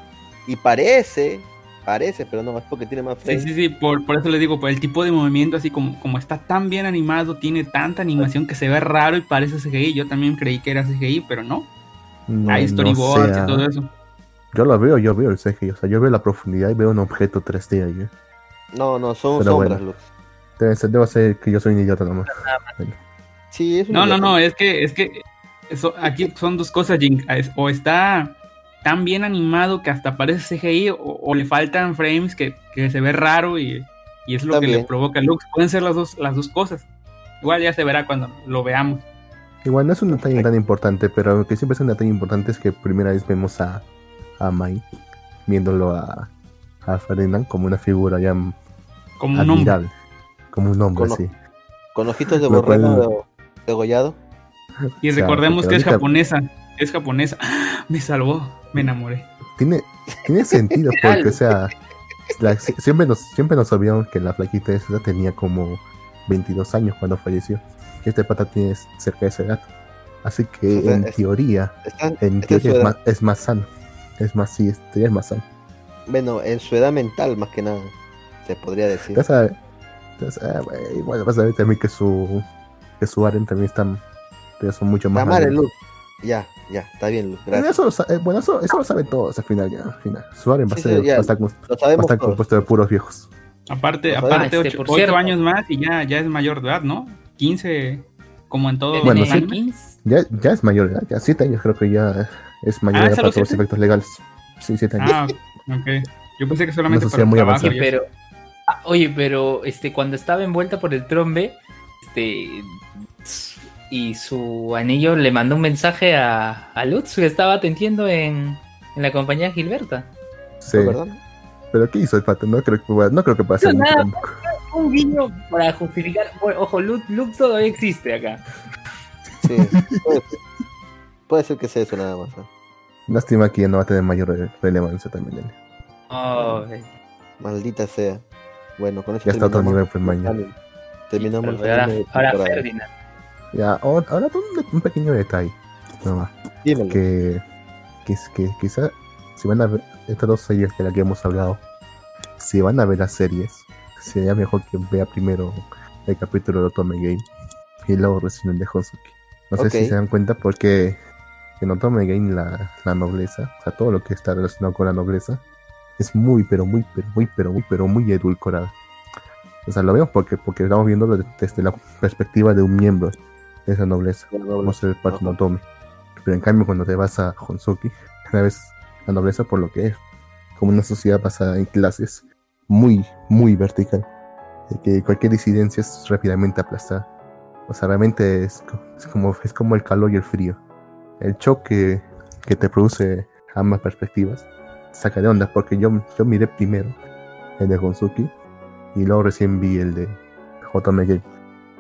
y parece, parece, pero no, es porque tiene más Sí, frames. sí, sí, por, por eso les digo, por el tipo de movimiento, así como, como está tan bien animado, tiene tanta animación que se ve raro y parece CGI. Yo también creí que era CGI, pero no. No, Hay no storyboards sea- y todo eso. Yo lo veo, yo veo el CGI, o sea, yo veo la profundidad y veo un objeto 3D ahí. No, no, son Pero sombras, bueno. Lux. Debe ser, debo ser que yo soy un idiota nomás. Sí, es un No, no, idiota. no, es que, es que eso, aquí son dos cosas, Jink. Es- O está tan bien animado que hasta parece CGI, o, o le faltan frames que, que se ve raro y, y es lo que le provoca look. Pueden ser las dos, las dos cosas. Igual ya se verá cuando lo veamos. Igual no es un detalle tan importante, pero lo que siempre es un detalle importante es que primera vez vemos a, a Mai viéndolo a, a Ferdinand como una figura ya Como un hombre. admirable. Como un hombre, Con- sí. Con ojitos de borrego degollado. Y O sea, recordemos que es japonesa. Es japonesa. ¡Ah! Me salvó. Me enamoré. Tiene, tiene sentido porque, o sea, la- siempre, nos, siempre nos olvidamos que la flaquita esa tenía como 22 años cuando falleció. Y este pata tiene cerca de esa edad. Así que O sea, en es- teoría, Está, en está teoría es más, es más sano. Es más, sí, es más sano. Bueno, en su edad mental, más que nada, se podría decir. Ya sabes, igual vas a ver también que su, que su Aren también están, ya son mucho más. Adultos. Lux. Ya, ya, está bien, Lux. Bueno, Gracias. Eso, lo sa- eh, bueno, eso, eso lo saben todos al final ya. Al final. Su Aren va, a Sí, ser- sí, ya. va a estar, va a compuesto de puros viejos. Aparte, Ah, aparte este, ocho, por ocho cierto. años más y ya, ya es mayor de edad, ¿no? 15, como en todo. Bueno, el sí. Ya, ya es mayor de edad, ya 7 años creo que ya es mayor Ah, de edad ¿es a para todos los efectos legales. Sí, 7 años. Ah, ok. Yo pensé que solamente para muy trabajo. Oye, y pero, ah, oye, pero este, cuando estaba envuelta por el trombe, este, y su anillo le mandó un mensaje a, a Lutz que estaba atendiendo en, en la compañía Gilberta. sí. ¿verdad? Pero ¿qué hizo el pato? No creo que, no creo que No, mucho nada. tampoco. Un guiño para justificar. Bueno, Ojo, Lutz, Lutz todavía existe acá. Sí, puede ser. Puede ser que sea eso nada más. ¿no? Lástima que ya no va a tener mayor re- relevancia también. Dani. Ay, Maldita sea. Bueno, con eso Ya está otro nivel, pues mañana. Terminamos el ahora, de ahora. Ferdinand. Ya, ahora, ahora un, un pequeño detalle. Nomás. Dímelo. que, que, que quizá si van a ver estas dos series de las que hemos hablado, si van a ver las series, sería mejor que vea primero el capítulo de Otome Game y luego recién el de Hosuki. No sé si se dan cuenta porque en Otome Game la, la nobleza, o sea, todo lo que está relacionado con la nobleza, es muy, pero muy, pero muy, pero muy, pero muy edulcorada. O sea, lo vemos porque, porque estamos viéndolo desde la perspectiva de un miembro de esa nobleza como ser parte de Ajá. Otome. Pero en cambio, cuando te vas a Honsuki, una vez la nobleza por lo que es, como una sociedad basada en clases, muy, muy vertical, de que cualquier disidencia es rápidamente aplastada. O sea, realmente es como, es como el calor y el frío. El choque que te produce ambas perspectivas saca de onda, porque yo, yo miré primero el de Honsuki y luego recién vi el de Game.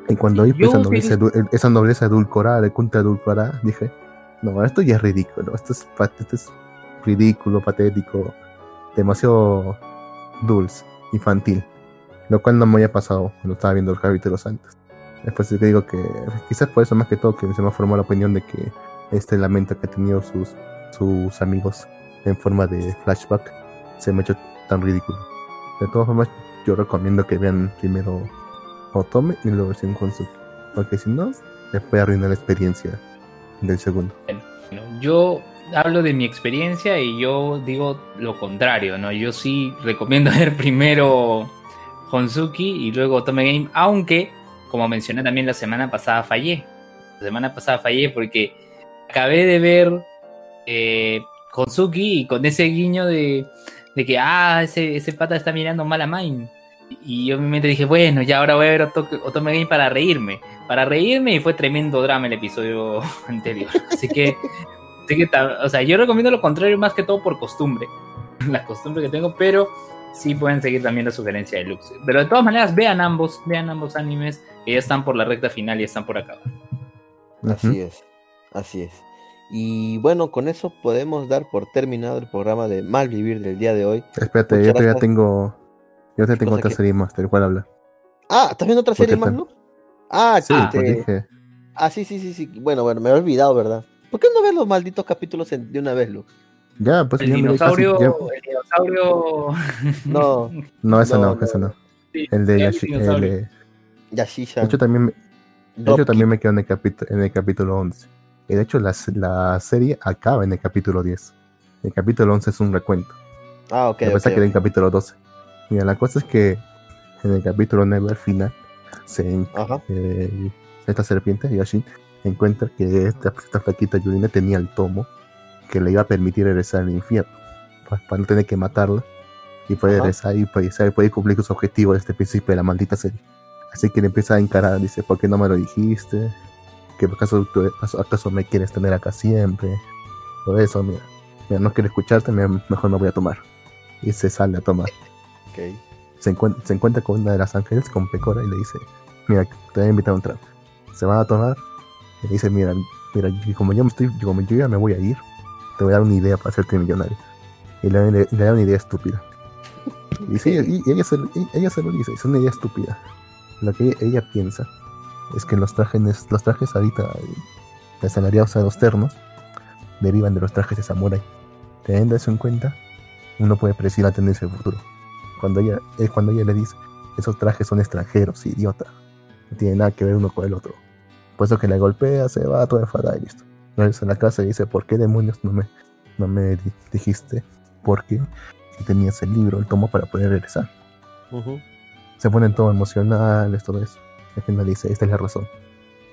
Y cuando vi Yo esa nobleza, esa nobleza edulcorada, contra edulcorada, dije, no, esto ya es ridículo, esto es, esto es ridículo, patético, demasiado dulce, infantil, lo cual no me había pasado cuando estaba viendo los capítulos antes. Después te digo que quizás por eso más que todo que se me formado la opinión de que este lamento que ha tenido sus, sus amigos en forma de flashback se me ha hecho tan ridículo. De todas formas, yo recomiendo que vean primero Otome y luego Konsuki, porque si no, les puede arruinar la experiencia del segundo. ¿no? Yo hablo de mi experiencia y yo digo lo contrario, ¿no? Yo sí recomiendo ver primero Honsuki y luego Otome Game, aunque, como mencioné también la semana pasada, fallé. La semana pasada fallé porque acabé de ver eh, Honsuki y con ese guiño de, de que, ah, ese, ese pata está mirando mal a Mine. Y yo en mi mente dije, bueno, ya ahora voy a ver Oto- Otome Game para reírme. Para reírme y fue tremendo drama el episodio anterior. Así que, así que o sea, yo recomiendo lo contrario más que todo por costumbre. La costumbre que tengo, pero sí pueden seguir también la sugerencia de Lux. Pero de todas maneras, vean ambos, vean ambos animes que ya están por la recta final y están por acabar. Así es, así es. Y bueno, con eso podemos dar por terminado el programa de Malvivir del día de hoy. Espérate, Muchas yo todavía gracias. tengo. Yo todavía tengo otra que- serie más del cual hablar. Ah, ¿también otra ¿Por serie más, no? Ah, Sí, dije. ah, sí, sí, sí, sí. Bueno, bueno, me he olvidado, ¿verdad? ¿Por qué no ves los malditos capítulos en- de una vez, Lux? Ya, pues El ya me vi casi- dinosaurio, ya- el dinosaurio. No, No, ese No, no, no. no. Sí, El de Yashi- el de- Yashisha. De hecho, también, me- de hecho, también me quedo en el, capítulo en el capítulo 11. Y de hecho, la, la serie acaba en el capítulo 10. El capítulo 11 es un recuento. Ah, ok, a pesar ok, que era ok. en capítulo 12. Mira, la cosa es que en el capítulo 9 al final, se, eh, esta serpiente, Yashin, encuentra que esta, esta flaquita Yurina tenía el tomo que le iba a permitir regresar al infierno. pa- Para, no tener que matarla. Y puede Ajá. regresar y puede, puede cumplir sus objetivos desde el principio de la maldita serie. Así que le empieza a encarar, dice, ¿por qué no me lo dijiste? ¿Que acaso, tú- acaso, me quieres tener acá siempre? Por eso, mira, mira, no quiero escucharte, me- mejor me voy a tomar. Y se sale a tomar. ok. Se, encuent- se encuentra con una de las ángeles, con Pecora, y le dice, mira, te voy a invitar a un trago. Se van a tomar, y le dice, mira, mira, como yo, me estoy, como yo ya me voy a ir, te voy a dar una idea para hacerte millonario. Y le, le- le da una idea estúpida. Y, dice, ella, y ella, se, y ella se lo dice, es una idea estúpida. Lo que ella, ella piensa es que los trajes, los trajes ahorita eh, asalariados a los ternos derivan de los trajes de samurái. Teniendo eso en cuenta, uno puede predecir la tendencia del futuro. Cuando ella, es cuando ella le dice, esos trajes son extranjeros, idiota. No tiene nada que ver uno con el otro. Por eso que la golpea, se va todo enfadada y listo. Regresa a la casa y dice, ¿por qué demonios no me, no me di- dijiste? Porque si tenías el libro, el tomo para poder regresar. Ujú. Se ponen todo emocionales, todo eso. Al final dice, esta es la razón.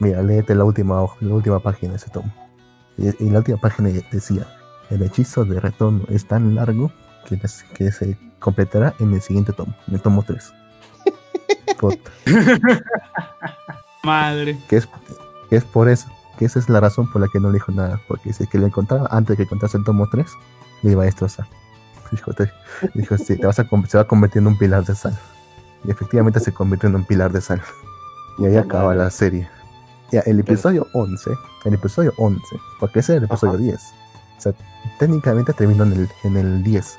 Mira, léete la última, hoja- la última página de ese tomo. Y, y la última página decía, el hechizo de retorno es tan largo que, les- que se completará en el siguiente tomo, en el tomo 3. Puta, Madre. que, es, que es por eso, que esa es la razón por la que no le dijo nada, porque si es que lo encontraba antes de que encontrase el tomo 3, le iba a destrozar. Dijo, te- dijo sí, te vas a, se va a convertir en un pilar de sal. Y efectivamente se convirtió en un pilar de sal. Y ahí acaba la serie. Ya, el episodio 11, el episodio 11, porque ese es el episodio Ajá. 10. O sea, técnicamente terminó en el, en el 10.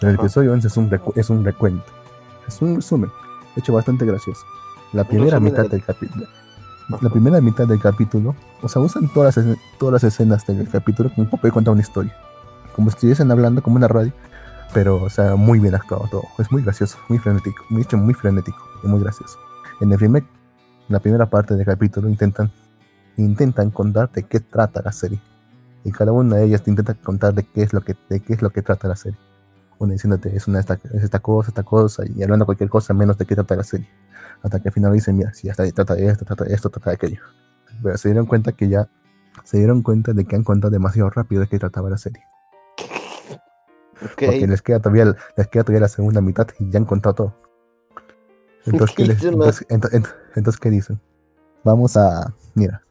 Pero el Ajá. episodio 11 es un, es un recuento. Es un resumen. De hecho, bastante gracioso. La primera mitad de- del capítulo. La primera mitad del capítulo, o sea, usan todas las, todas las escenas del capítulo como para poder contar una historia. Como si estuviesen hablando como una radio, pero, o sea, muy bien actuado todo. Es muy gracioso, muy frenético, muy hecho muy frenético y muy gracioso. En el primer, la primera parte del capítulo intentan, intentan contar de qué trata la serie. Y cada una de ellas te intenta contar de qué es lo que, de qué es lo que trata la serie. Una diciéndote es, una, esta, es esta cosa, esta cosa, y hablando cualquier cosa menos de qué trata la serie. Hasta que al final dicen, mira, si hasta trata de esto, trata de esto, trata de aquello. Pero se dieron cuenta que ya, se dieron cuenta de que han contado demasiado rápido de qué trataba la serie. Ok. Porque les queda todavía, les queda todavía la segunda mitad y ya han contado todo. Entonces, ¿qué, les- Yo no- entonces, ent- ent- entonces, ¿qué dicen? Vamos a. Mira,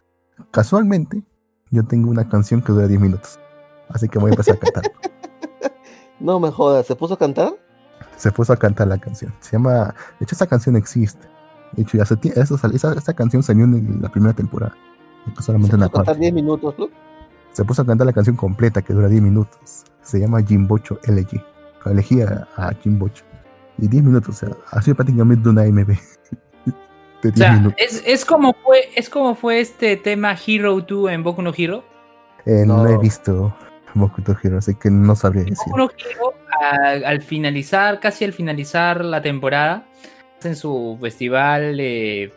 casualmente yo tengo una canción que dura 10 minutos. Así que voy a empezar a cantar. No me jodas, ¿se puso a cantar? Se puso a cantar la canción. Se llama. De hecho, esa canción existe. De hecho, ya se esa, esa canción salió en la primera temporada. No solamente ¿Se puso a cantar parte. 10 minutos, Luke? Se puso a cantar la canción completa que dura 10 minutos. Se llama Jimbocho LG. Elegí a, a Jimbocho. Y 10 minutos, o sea, ha sido prácticamente una 10 O sea, minutos. es, es como fue, es como fue este tema Hero 2 en Boku no Hero. Eh, no. no. he visto Boku no Hero, así que no sabría decir. Boku no Hero, al finalizar, casi al finalizar la temporada, hacen su festival eh,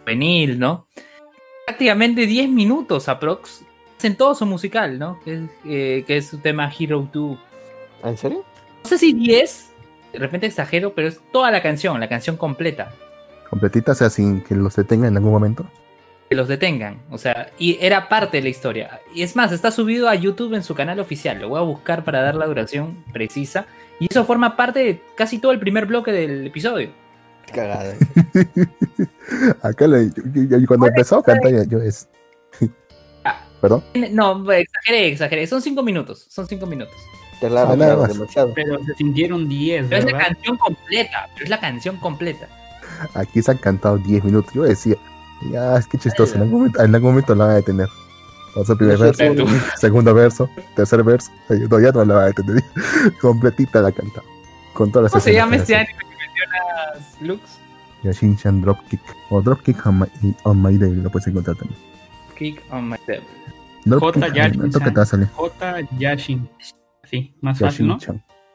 juvenil, ¿no? Prácticamente 10 minutos aprox en todo su musical, ¿no? Que es, eh, que es su tema Hero 2. ¿Ah, ¿En serio? No sé si 10, de repente exagero, pero es toda la canción, la canción completa. Completita, o sea, sin que los detenga en algún momento. Que los detengan. O sea, y era parte de la historia. Y es más, está subido a YouTube en su canal oficial. Lo voy a buscar para dar la duración precisa. Y eso forma parte de casi todo el primer bloque del episodio. Cagada. Acá le- yo- yo- yo cuando empezó a cantar, yo, yo es. Ah. ¿Perdón? No, exageré, exageré. Son cinco minutos. Son cinco minutos. Claro, nada claro, más. demasiado. Pero se sintieron 10, Pero es la canción completa. Pero es la canción completa. Aquí se han cantado 10 minutos. Yo decía, ya, es que chistoso. En algún momento, en algún momento la van a detener. Vamos al primer verso, segundo verso, tercer verso. No, ya no la van a detener. Completita la cantado. Con todas las ¿Cómo se llama este anime que mencionas, Lux? Yashin-chan Dropkick. O Dropkick on my, on my Day, lo puedes encontrar también. Kick on my devil. J. Yashin-chan. J. Yashin. Sí, más fácil, ¿no?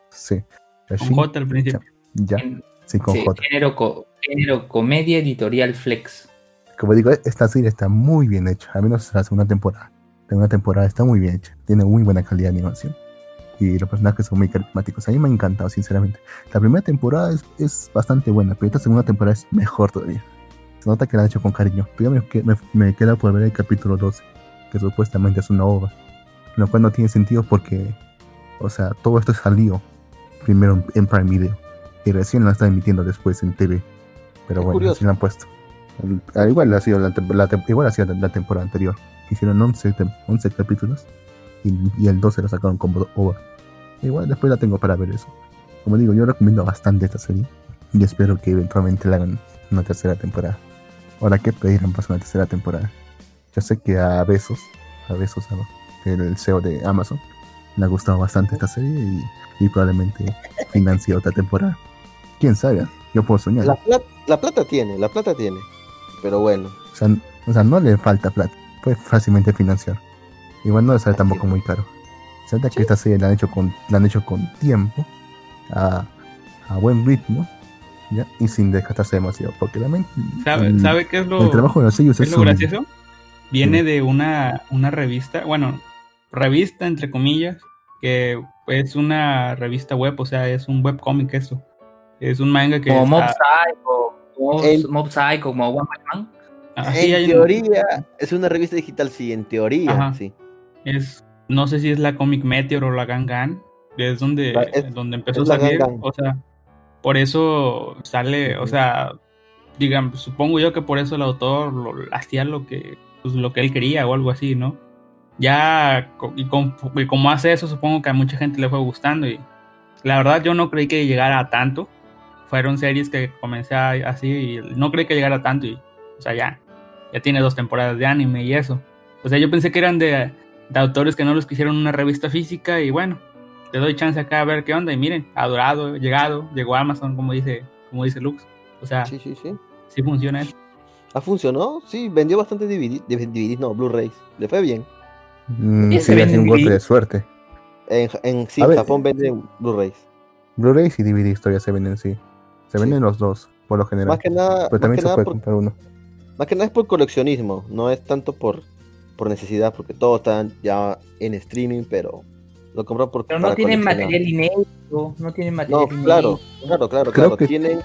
Sí. Con J al principio. ya, En- sí, con sí, J. género, co- género comedia editorial flex. Como digo, esta serie está muy bien hecha, al menos la segunda temporada. La segunda temporada está muy bien hecha, tiene muy buena calidad de animación. Y los personajes son muy carismáticos. A mí me ha encantado, sinceramente. La primera temporada es, es bastante buena, pero esta segunda temporada es mejor todavía. Se nota que la han hecho con cariño. Todavía me, que- me, me queda por ver el capítulo 12, que supuestamente es una ova. Lo cual no tiene sentido porque, o sea, todo esto salió primero en, Prime Video. Y recién lo están emitiendo después en TV. Pero Qué bueno, así lo han puesto. Ah, igual ha sido la, la igual ha sido la, la temporada anterior. Hicieron 11, tem- 11 capítulos y, y el 12 lo sacaron como OVA. Igual después la tengo para ver eso. Como digo, yo recomiendo bastante esta serie y espero que eventualmente la hagan una tercera temporada. Ahora, ¿qué pedirán para una tercera temporada? Yo sé que a Besos, a Besos, el CEO de Amazon, le ha gustado bastante esta serie y, y probablemente financie otra temporada. ¿Quién sabe? Yo puedo soñar. La plata, la plata tiene, la plata tiene. Pero bueno, O sea, o sea, no le falta plata. Puede fácilmente financiar. Igual no le sale tampoco muy caro. Se nota que esta serie la han hecho con, la han hecho con tiempo, a, a buen ritmo, ¿ya? y sin desgastarse demasiado. Porque también ¿Sabe, el, ¿sabe qué es lo, el trabajo de los sellos es es lo gracioso? Viene de una, una revista, bueno, revista entre comillas, que es una revista web, o sea, es un webcómic eso. Es un manga que... Como Mob Psycho, El- Mob Psycho, como One Punch Man. así en hay un- teoría es una revista digital, sí, en teoría, Ajá. sí. es no sé si es la Comic Meteor o la Gangan, es donde, es- donde empezó es a salir, o sea, por eso sale, o sea, digan, supongo yo que por eso el autor lo, hacía lo que, pues, lo que él quería o algo así, ¿no? Ya, y, y como hace eso, supongo que a mucha gente le fue gustando y la verdad yo no creí que llegara a tanto, fueron series que comencé así y no creí que llegara a tanto y, o sea, ya, ya tiene dos temporadas de anime y eso. O sea, yo pensé que eran de, de autores que no los quisieron una revista física y bueno, te doy chance acá a ver qué onda y miren, ha durado, llegado, llegó a Amazon como dice, como dice Lux. O sea, sí, Sí, sí, sí. funciona eso. ¿Ah, funcionó? Sí, vendió bastante DVD, DVD no, Blu-rays. Le fue bien. Mm, ¿Y sí, sido un DVD? golpe de suerte. En, en sí, A ver. Japón vende Blu-rays. Blu-rays y DVDs todavía se venden, sí. Se Sí. venden los dos, por lo general. Más que nada, Pero también se puede por, comprar uno. más que nada es por coleccionismo, no es tanto por, por necesidad, porque todos están ya en streaming, pero lo compro por Pero no para tienen material inédito, no tienen material No, inédito. claro, claro, claro, Creo claro. que- Tienen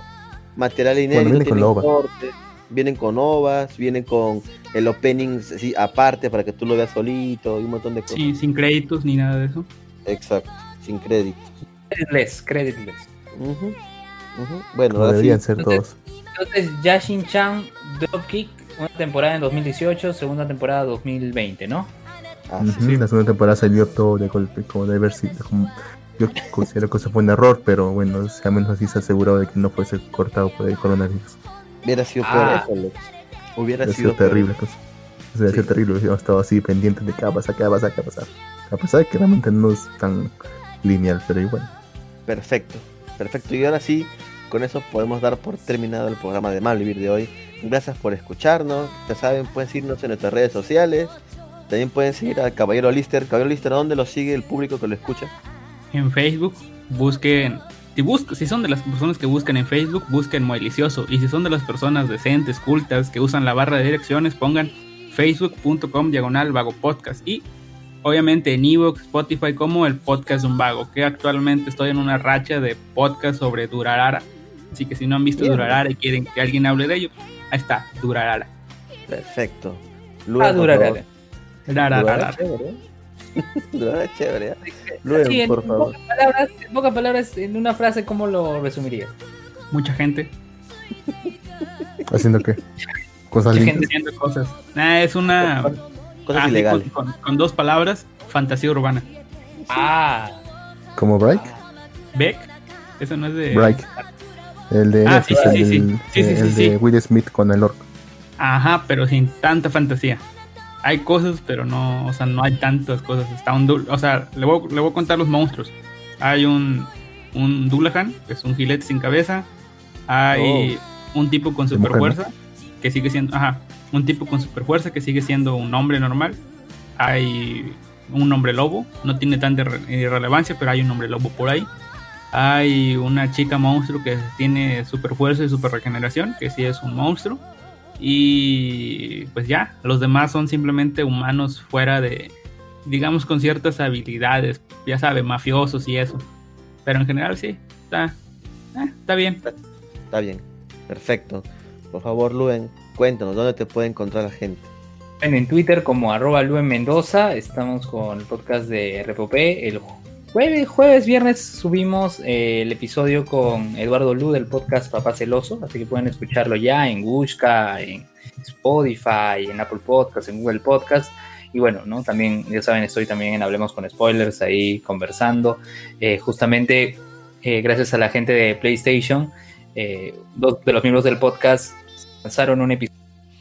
material Bueno, inédito, con tienen cortes, vienen con ovas, vienen con el opening sí, aparte para que tú lo veas solito y un montón de cosas. Sí, sin créditos ni nada de eso. Exacto, sin crédito. Creditless, creditless. Ujú. Bueno, deberían ser Entonces- todos. Entonces, Yashin Chan Dropkick, una temporada en 2018, segunda temporada 2020, ¿no? La segunda temporada salió todo de golpe, como de haber sido. como- Yo considero que eso fue un error, pero bueno, al menos así se aseguró de que no fuese cortado por el coronavirus. Hubiera sido Ah. peor eso, Alex. Hubiera Ha sido sido terrible. peor. Pues. Eso hubiera sido Sí. terrible, hubiéramos estado así pendientes de qué va a pasar, qué va a pasar, qué va a pasar. A pesar de que realmente no es tan lineal, pero igual. Perfecto, perfecto. Y ahora sí, con eso podemos dar por terminado el programa de Malvivir de hoy. Gracias por escucharnos. Ya saben, pueden seguirnos en nuestras redes sociales. También pueden seguir al Caballero Lister. Caballero Lister, ¿a dónde lo sigue el público que lo escucha? En Facebook, busquen. Si, busc- si son de las personas que buscan en Facebook, busquen Moelicioso. Y si son de las personas decentes, cultas, que usan la barra de direcciones, pongan facebook.com diagonal vago podcast y obviamente en Evox, Spotify como el podcast de un vago, que actualmente estoy en una racha de podcast sobre Durarara. Así que si no han visto Bien. Durarara y quieren que alguien hable de ello, ahí está, Durarara. Perfecto. Ah, Durarara. Durarara. Durarara Durarara es chévere. ¿eh? Luen, Sí, en por favor. pocas palabras, en pocas palabras, en una frase, ¿cómo lo resumirías? Mucha gente, ¿Haciendo qué? Cosas Mucha gente. haciendo cosas. Nah, es una... Cosas ah, sí, ilegales. con, con- con dos palabras, fantasía urbana. Ah, Como Break. Beck, eso no es de... Break. El de Ah, Netflix, sí, sí, el, sí, sí. Sí, sí, el sí, de sí. Will Smith con el orco. Ajá, pero sin tanta fantasía. Hay cosas, pero no, o sea, no hay tantas cosas. Está un o sea, le voy, le voy a contar los monstruos. Hay un, un Dullahan, que es un gilete sin cabeza. Hay un tipo con De super mujer, fuerza, que sigue siendo, ajá, un tipo con super fuerza que sigue siendo un hombre normal. Hay un hombre lobo, no tiene tanta irre- irrelevancia, pero hay un hombre lobo por ahí. Hay una chica monstruo que tiene super fuerza y super regeneración, que sí es un monstruo. Y pues ya, los demás son simplemente humanos fuera de, digamos, con ciertas habilidades, ya sabe, mafiosos y eso. Pero en general sí, está, eh, está bien. Está bien. Perfecto. Por favor, Luen, cuéntanos dónde te puede encontrar la gente. Bueno, en Twitter como arroba Luen Mendoza, estamos con el podcast de RPP. El jueves, jueves, viernes subimos eh, el episodio con Eduardo Lu del podcast Papá Celoso, así que pueden escucharlo ya en Gushka, en Spotify, en Apple Podcast, en Google Podcast. Y bueno, ¿no? También, ya saben, estoy también en Hablemos con Spoilers ahí conversando. Eh, justamente, eh, gracias a la gente de PlayStation, dos de los miembros del podcast lanzaron un episodio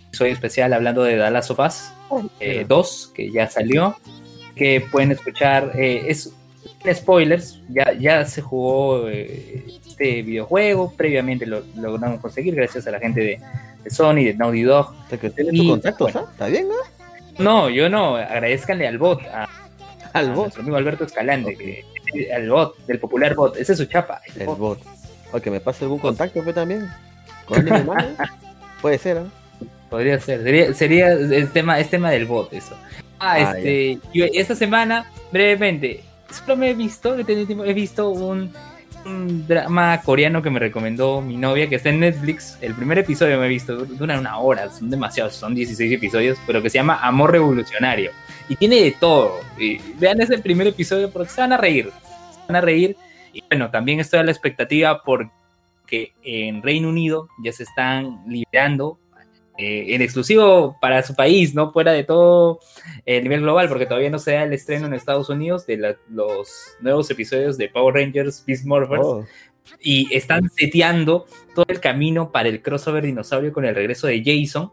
episodio especial hablando de The Last of Us 2, que ya salió, que pueden escuchar, eh, es sin spoilers, ya, ya se jugó eh, este videojuego, previamente lo, lo logramos conseguir gracias a la gente de, de Sony, de Naughty Dog. Que tienes tu contacto, bueno. ¿Está bien, no? No, yo no, agradezcanle al bot, a, Al a bot. nuestro amigo Alberto Escalante, que, al bot, del popular bot, ese es su chapa. el El bot. bot. O que me pase algún contacto, pues también. Con de mano. Puede ser, ¿ah? Podría ser, sería, sería el tema, es tema del bot eso. Ah, Ah, este, yo esta semana, brevemente, solo me he visto, he visto un, un drama coreano que me recomendó mi novia, que está en Netflix. El primer episodio me he visto, dura una hora, son demasiados, son 16 episodios, pero que se llama Amor Revolucionario. Y tiene de todo. Y vean ese primer episodio porque se van a reír. Se van a reír. Y bueno, también estoy a la expectativa porque en Reino Unido ya se están liberando eh, en exclusivo para su país, no fuera de todo el nivel global, porque todavía no se da el estreno en Estados Unidos de la- los nuevos episodios de Power Rangers Beast Morphers Oh, y están seteando todo el camino para el crossover dinosaurio con el regreso de Jason.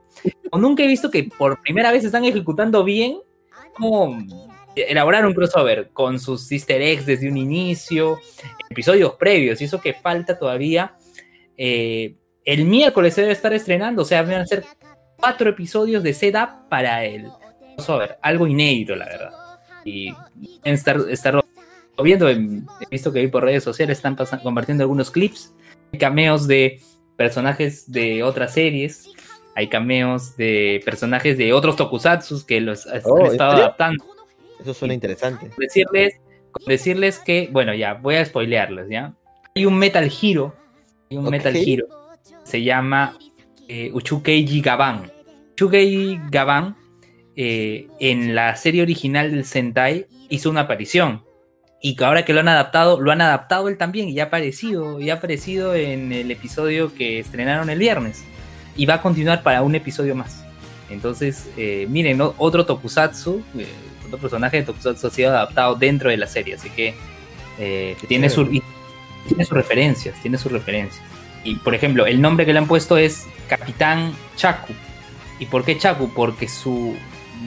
O nunca he visto que por primera vez están ejecutando bien como elaborar un crossover con sus easter eggs desde un inicio, episodios previos, y eso que falta todavía. eh, el miércoles se debe estar estrenando, o sea, van a ser cuatro episodios de setup para el crossover, algo inédito, la verdad. Y estar, estar viendo, he visto que vi por redes sociales, están compartiendo algunos clips, cameos de personajes de otras series, hay cameos de personajes de otros tokusatsus que los han Oh, ¿en estado adaptando. eso suena interesante. Decirles, decirles que, bueno, ya, voy a spoilearles, ¿ya? Hay un Metal Hero, hay un Ok. Metal Hero, se llama eh, Uchukeiji Gaban. Uchukeiji Gaban, eh, en la serie original del Sentai, hizo una aparición. Y que ahora que lo han adaptado, lo han adaptado él también y ha aparecido, y ha aparecido en el episodio que estrenaron el viernes. Y va a continuar para un episodio más. Entonces, eh, miren, ¿no? otro Tokusatsu, eh, otro personaje de Tokusatsu ha sido adaptado dentro de la serie, así que eh, tiene, su, y tiene sus referencias, tiene sus referencias. Y por ejemplo, el nombre que le han puesto es Capitán Chaku. ¿Y por qué Chaku? Porque su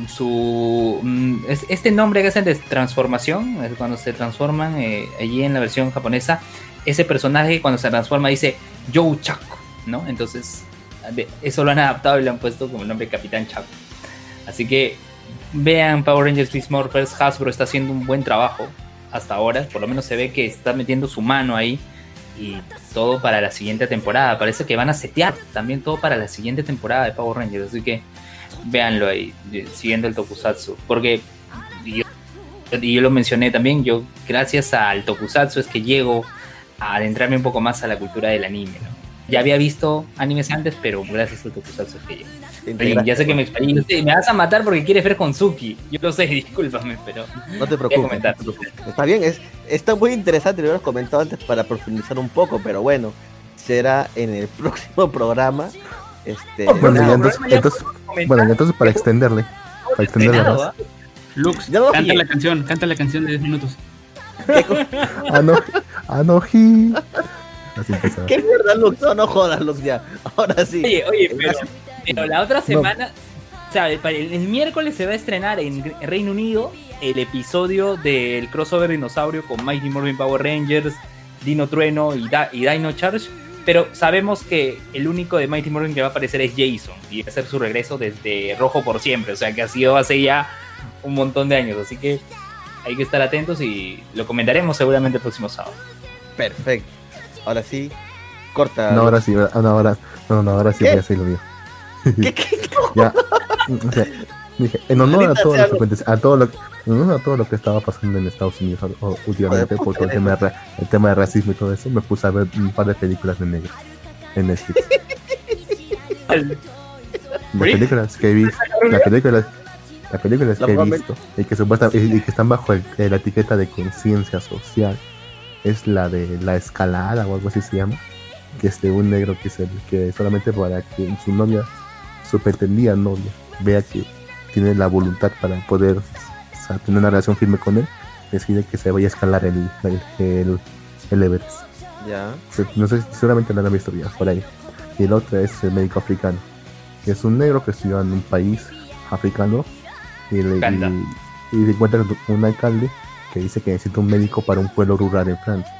su mm, es- este nombre que hacen de transformación, es cuando se transforman eh, allí en la versión japonesa, ese personaje cuando se transforma dice Yo Chaku, ¿no? Entonces, eso lo han adaptado y le han puesto como el nombre Capitán Chaku. Así que vean Power Rangers Beast Morphers, Hasbro está haciendo un buen trabajo hasta ahora, por lo menos se ve que está metiendo su mano ahí y todo para la siguiente temporada. Parece que van a setear también todo para la siguiente temporada de Power Rangers, así que véanlo ahí, siguiendo el tokusatsu. Porque yo, y yo lo mencioné también, yo gracias al tokusatsu es que llego a adentrarme un poco más a la cultura del anime, ¿no? Ya había visto animes antes, pero gracias al tokusatsu es que llego. Oye, ya sé que me explayé, me vas a matar porque quieres ver con Suki. Yo lo sé, discúlpame, pero No te preocupes. comentar. no te preocupes. Está bien, es, está muy interesante, lo hubieras comentado antes para profundizar un poco, pero bueno, será en el próximo programa. Este, Bueno, nada, ya entonces, programa ya entonces, comentar. bueno, entonces para extenderle, para extenderle más. ¿ah? Lux, canta la canción, canta la canción de 10 minutos. Anoji, Anoji. Así empezaba. ¿Qué mierda, Lux? No, no jodas, Lux, ya. Ahora sí. Oye, oye, pero, pero la otra semana, o sea, el, el- el miércoles se va a estrenar en Reino Unido el episodio del crossover dinosaurio con Mighty Morphin Power Rangers, Dino Trueno y, Da- y Dino Charge. Pero sabemos que el único de Mighty Morphin que va a aparecer es Jason y va a hacer su regreso desde Rojo por siempre. O sea, que ha sido hace ya un montón de años. Así que hay que estar atentos y lo comentaremos seguramente el próximo sábado. Perfecto. Ahora sí, corta. No, ahora sí, ahora- no, ahora, no, no, ahora sí ¿Qué? voy a hacer lo mío. ¿Qué, qué? Ya, o sea, dije, en honor a todo, sea, lo que, a todo lo que- en honor a todo lo que estaba pasando en Estados Unidos o- últimamente por todo el tema, de, el tema de racismo y todo eso, me puse a ver un par de películas de negro en Netflix. Las películas que he visto, las películas, las películas que he visto y que supuestamente y que están bajo el- eh, la etiqueta de conciencia social es la de la escalada o algo así se llama, que es de un negro que se que solamente para que su novia, su pretendida novia, vea que tiene la voluntad para poder o sea, tener una relación firme con él, decide que se vaya a escalar el, el, el, el Everest. Ya. No sé, seguramente lo han visto ya por ahí. Y el otro es el médico africano. que Es un negro que estudió en un país africano y, le, y, y se encuentra un alcalde que dice que necesita un médico para un pueblo rural en Francia.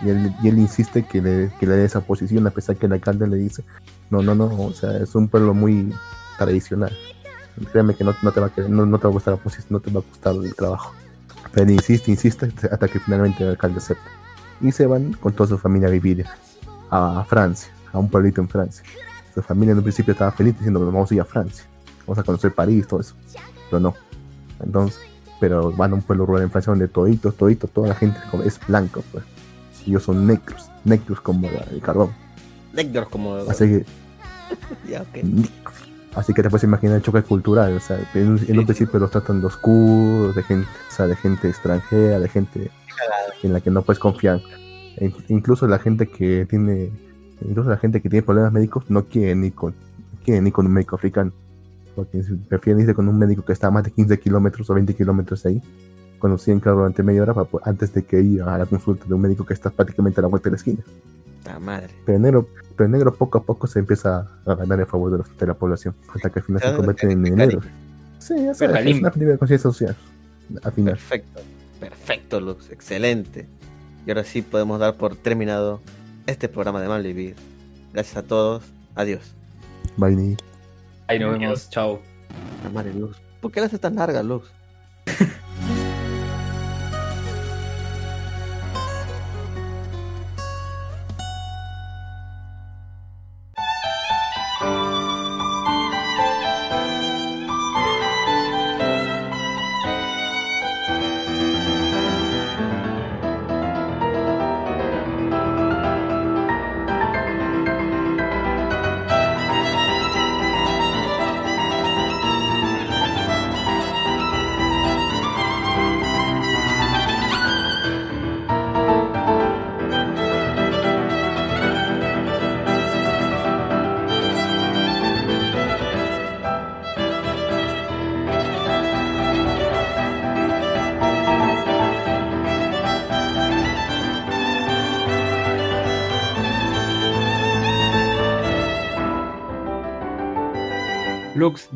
Y él, y él insiste que le, que le dé esa posición a pesar que el alcalde le dice, no, no, no, o sea, es un pueblo muy tradicional. Créeme que no, te va a gustar la posición, no te va a gustar el trabajo. Pero insiste, insiste hasta que finalmente el alcalde acepta y se van con toda su familia a vivir a Francia, a un pueblito en Francia. Su familia en un principio estaba feliz diciendo, vamos a ir a Francia, vamos a conocer París, todo eso. Pero no. Entonces, pero van a un pueblo rural en Francia donde todito, todito, toda la gente es blanca, pues. Ellos son negros, negros como el carbón. Lector como. Así que, Ya, así que te puedes imaginar el choque cultural, o sea, en, un- en un principio los tratan de oscuros, de gente, o sea, de gente extranjera, de gente en la que no puedes confiar. E- incluso la gente que tiene, incluso la gente que tiene problemas médicos no quiere ni con, no quiere ni con un médico africano, porque prefieren irse con un médico que está a más de 15 kilómetros o 20 kilómetros ahí, siguen claro durante media hora para antes de que ir a la consulta de un médico que está prácticamente a la vuelta de la esquina. La madre. Pero el negro, pero el negro poco a poco se empieza a ganar el favor de, los- de la población, hasta que al final se convierte en negro. Sí, ya sabes, es una película de conciencia social. Al final. Perfecto. Perfecto, Lux. Excelente. Y ahora sí podemos dar por terminado este programa de Malvivir. Gracias a todos. Adiós. Vaini. Ahí nos vemos, chao. La madre, Lux. ¿Por qué la haces tan larga, Lux?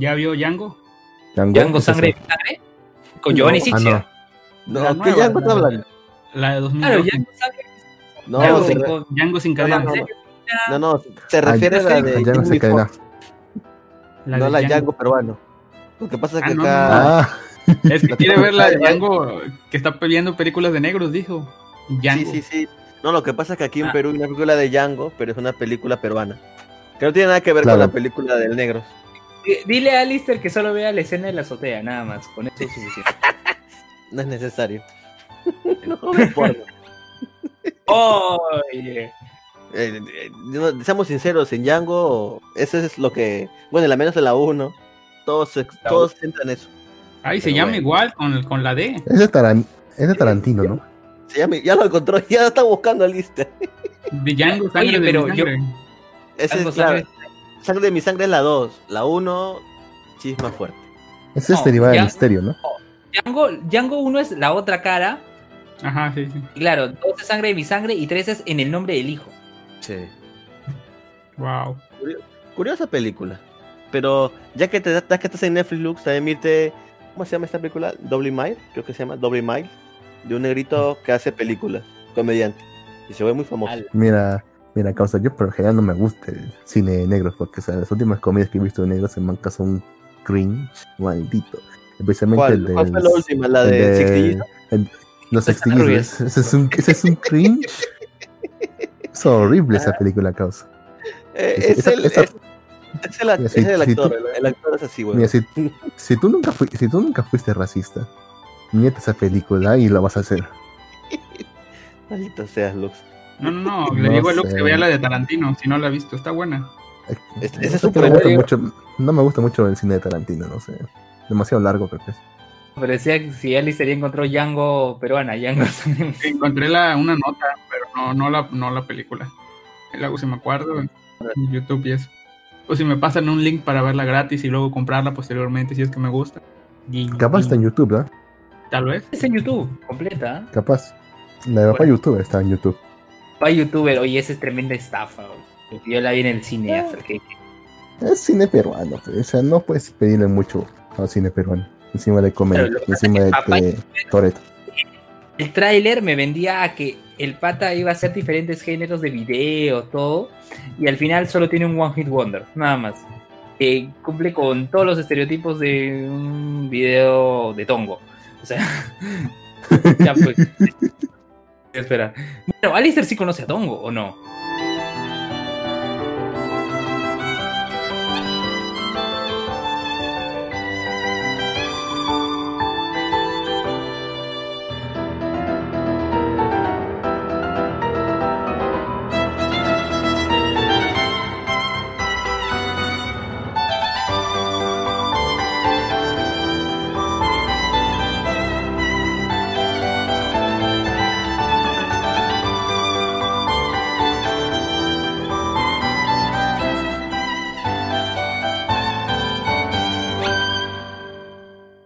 ¿ya vio Django? Django, Django ¿es Sangre Sangre con Giovanni Ah, Sixia. No, La ¿qué la- está hablando? La de 2000. Claro, Django Sangre. No, Django se sin- re- con- Django sin no, cadenas. no, no. No, no, se refiere a la de Django se cadena. No de la Django. Django peruano. Lo que pasa es Ah, que no, acá... Ah, Es que quiere ver la de Django que está pidiendo películas de negros, dijo. Django. Sí, sí, sí. No, lo que pasa es que aquí en Ah. Perú hay una película de Django, pero es una película peruana. Que no tiene nada que ver Claro. con la película del negro. Eh, Dile a Alistair que solo vea la escena de la azotea, nada más. Con eso es suficiente. No es necesario. no me importa. Oye. Eh, eh, no, seamos sinceros, en Django, eso es lo que. Bueno, al menos en la 1, todos, se- todos entran en eso. Ay, se llama bueno. igual con, con la D. Es de, Taran- es de Tarantino, ¿no? Se llama- ya lo encontró, ya está buscando la lista. De Django, sangre Oye, de pero yo-. Ese es, claro, sangre- de mi sangre es la 2. La 1, sí es más fuerte. Ese es No, derivado del misterio, ¿no? Django, Django 1 es la otra cara. Ajá, sí, sí. Y claro, 2 es sangre de mi sangre y 3 es en el nombre del hijo. Sí. Wow. Curiosa película. Pero ya que, te, ya que estás en Netflix, Lux, también mirte. ¿Cómo se llama esta película? Double Mile, creo que se llama Double Mile. De un negrito que hace películas, comediante. Y se ve muy famoso. Mira, mira, causa, yo por general no me gusta el cine negro, porque o sea, las últimas comedias que he visto de negros se mancan son cringe maldito. Especialmente el ¿Cuál, de ¿Cuál fue la última? ¿La de de- el- los rubias. Ese es un, ese es un cringe. Es horrible esa película, causa. Eh, es, esa- el, esa- es, es el, act- Mira, si- es el si actor. tú- el, el actor es así, güey. Mira, si, si tú nunca fui- si tú nunca fuiste racista, mírate esa película y lo vas a hacer. Maldito seas, Lux. No, no, no. No Le digo a Lux sé. que vea la de Tarantino, si no la ha visto. Está buena. Este- No ese es sé un que me gusta mucho, no me gusta mucho el cine de Tarantino, no sé. Demasiado largo creo que es. Pero decía si Alistair ya encontró Django peruana, Django. Encontré la, una nota, pero no, no, la, no la película. Luego si me acuerdo en YouTube y eso. O si me pasan un link para verla gratis y luego comprarla posteriormente si es que me gusta. Capaz está en. YouTube, ¿no? Tal vez. Es en YouTube, completa. Capaz. La de papá Bueno. youtuber está en YouTube. Va youtuber, oye, esa es tremenda estafa. güey. Yo la vi en el cine hasta que Es cine peruano, pues, o sea, no puedes pedirle mucho al cine peruano. Encima de que encima de, papá- de Toretto. El tráiler me vendía a que el pata iba a hacer diferentes géneros de video, todo, y al final solo tiene un One Hit Wonder, nada más. Que cumple con todos los estereotipos de un video de tongo. O sea, ya pues. Espera. Bueno, Alistair sí conoce a Tongo, ¿o no?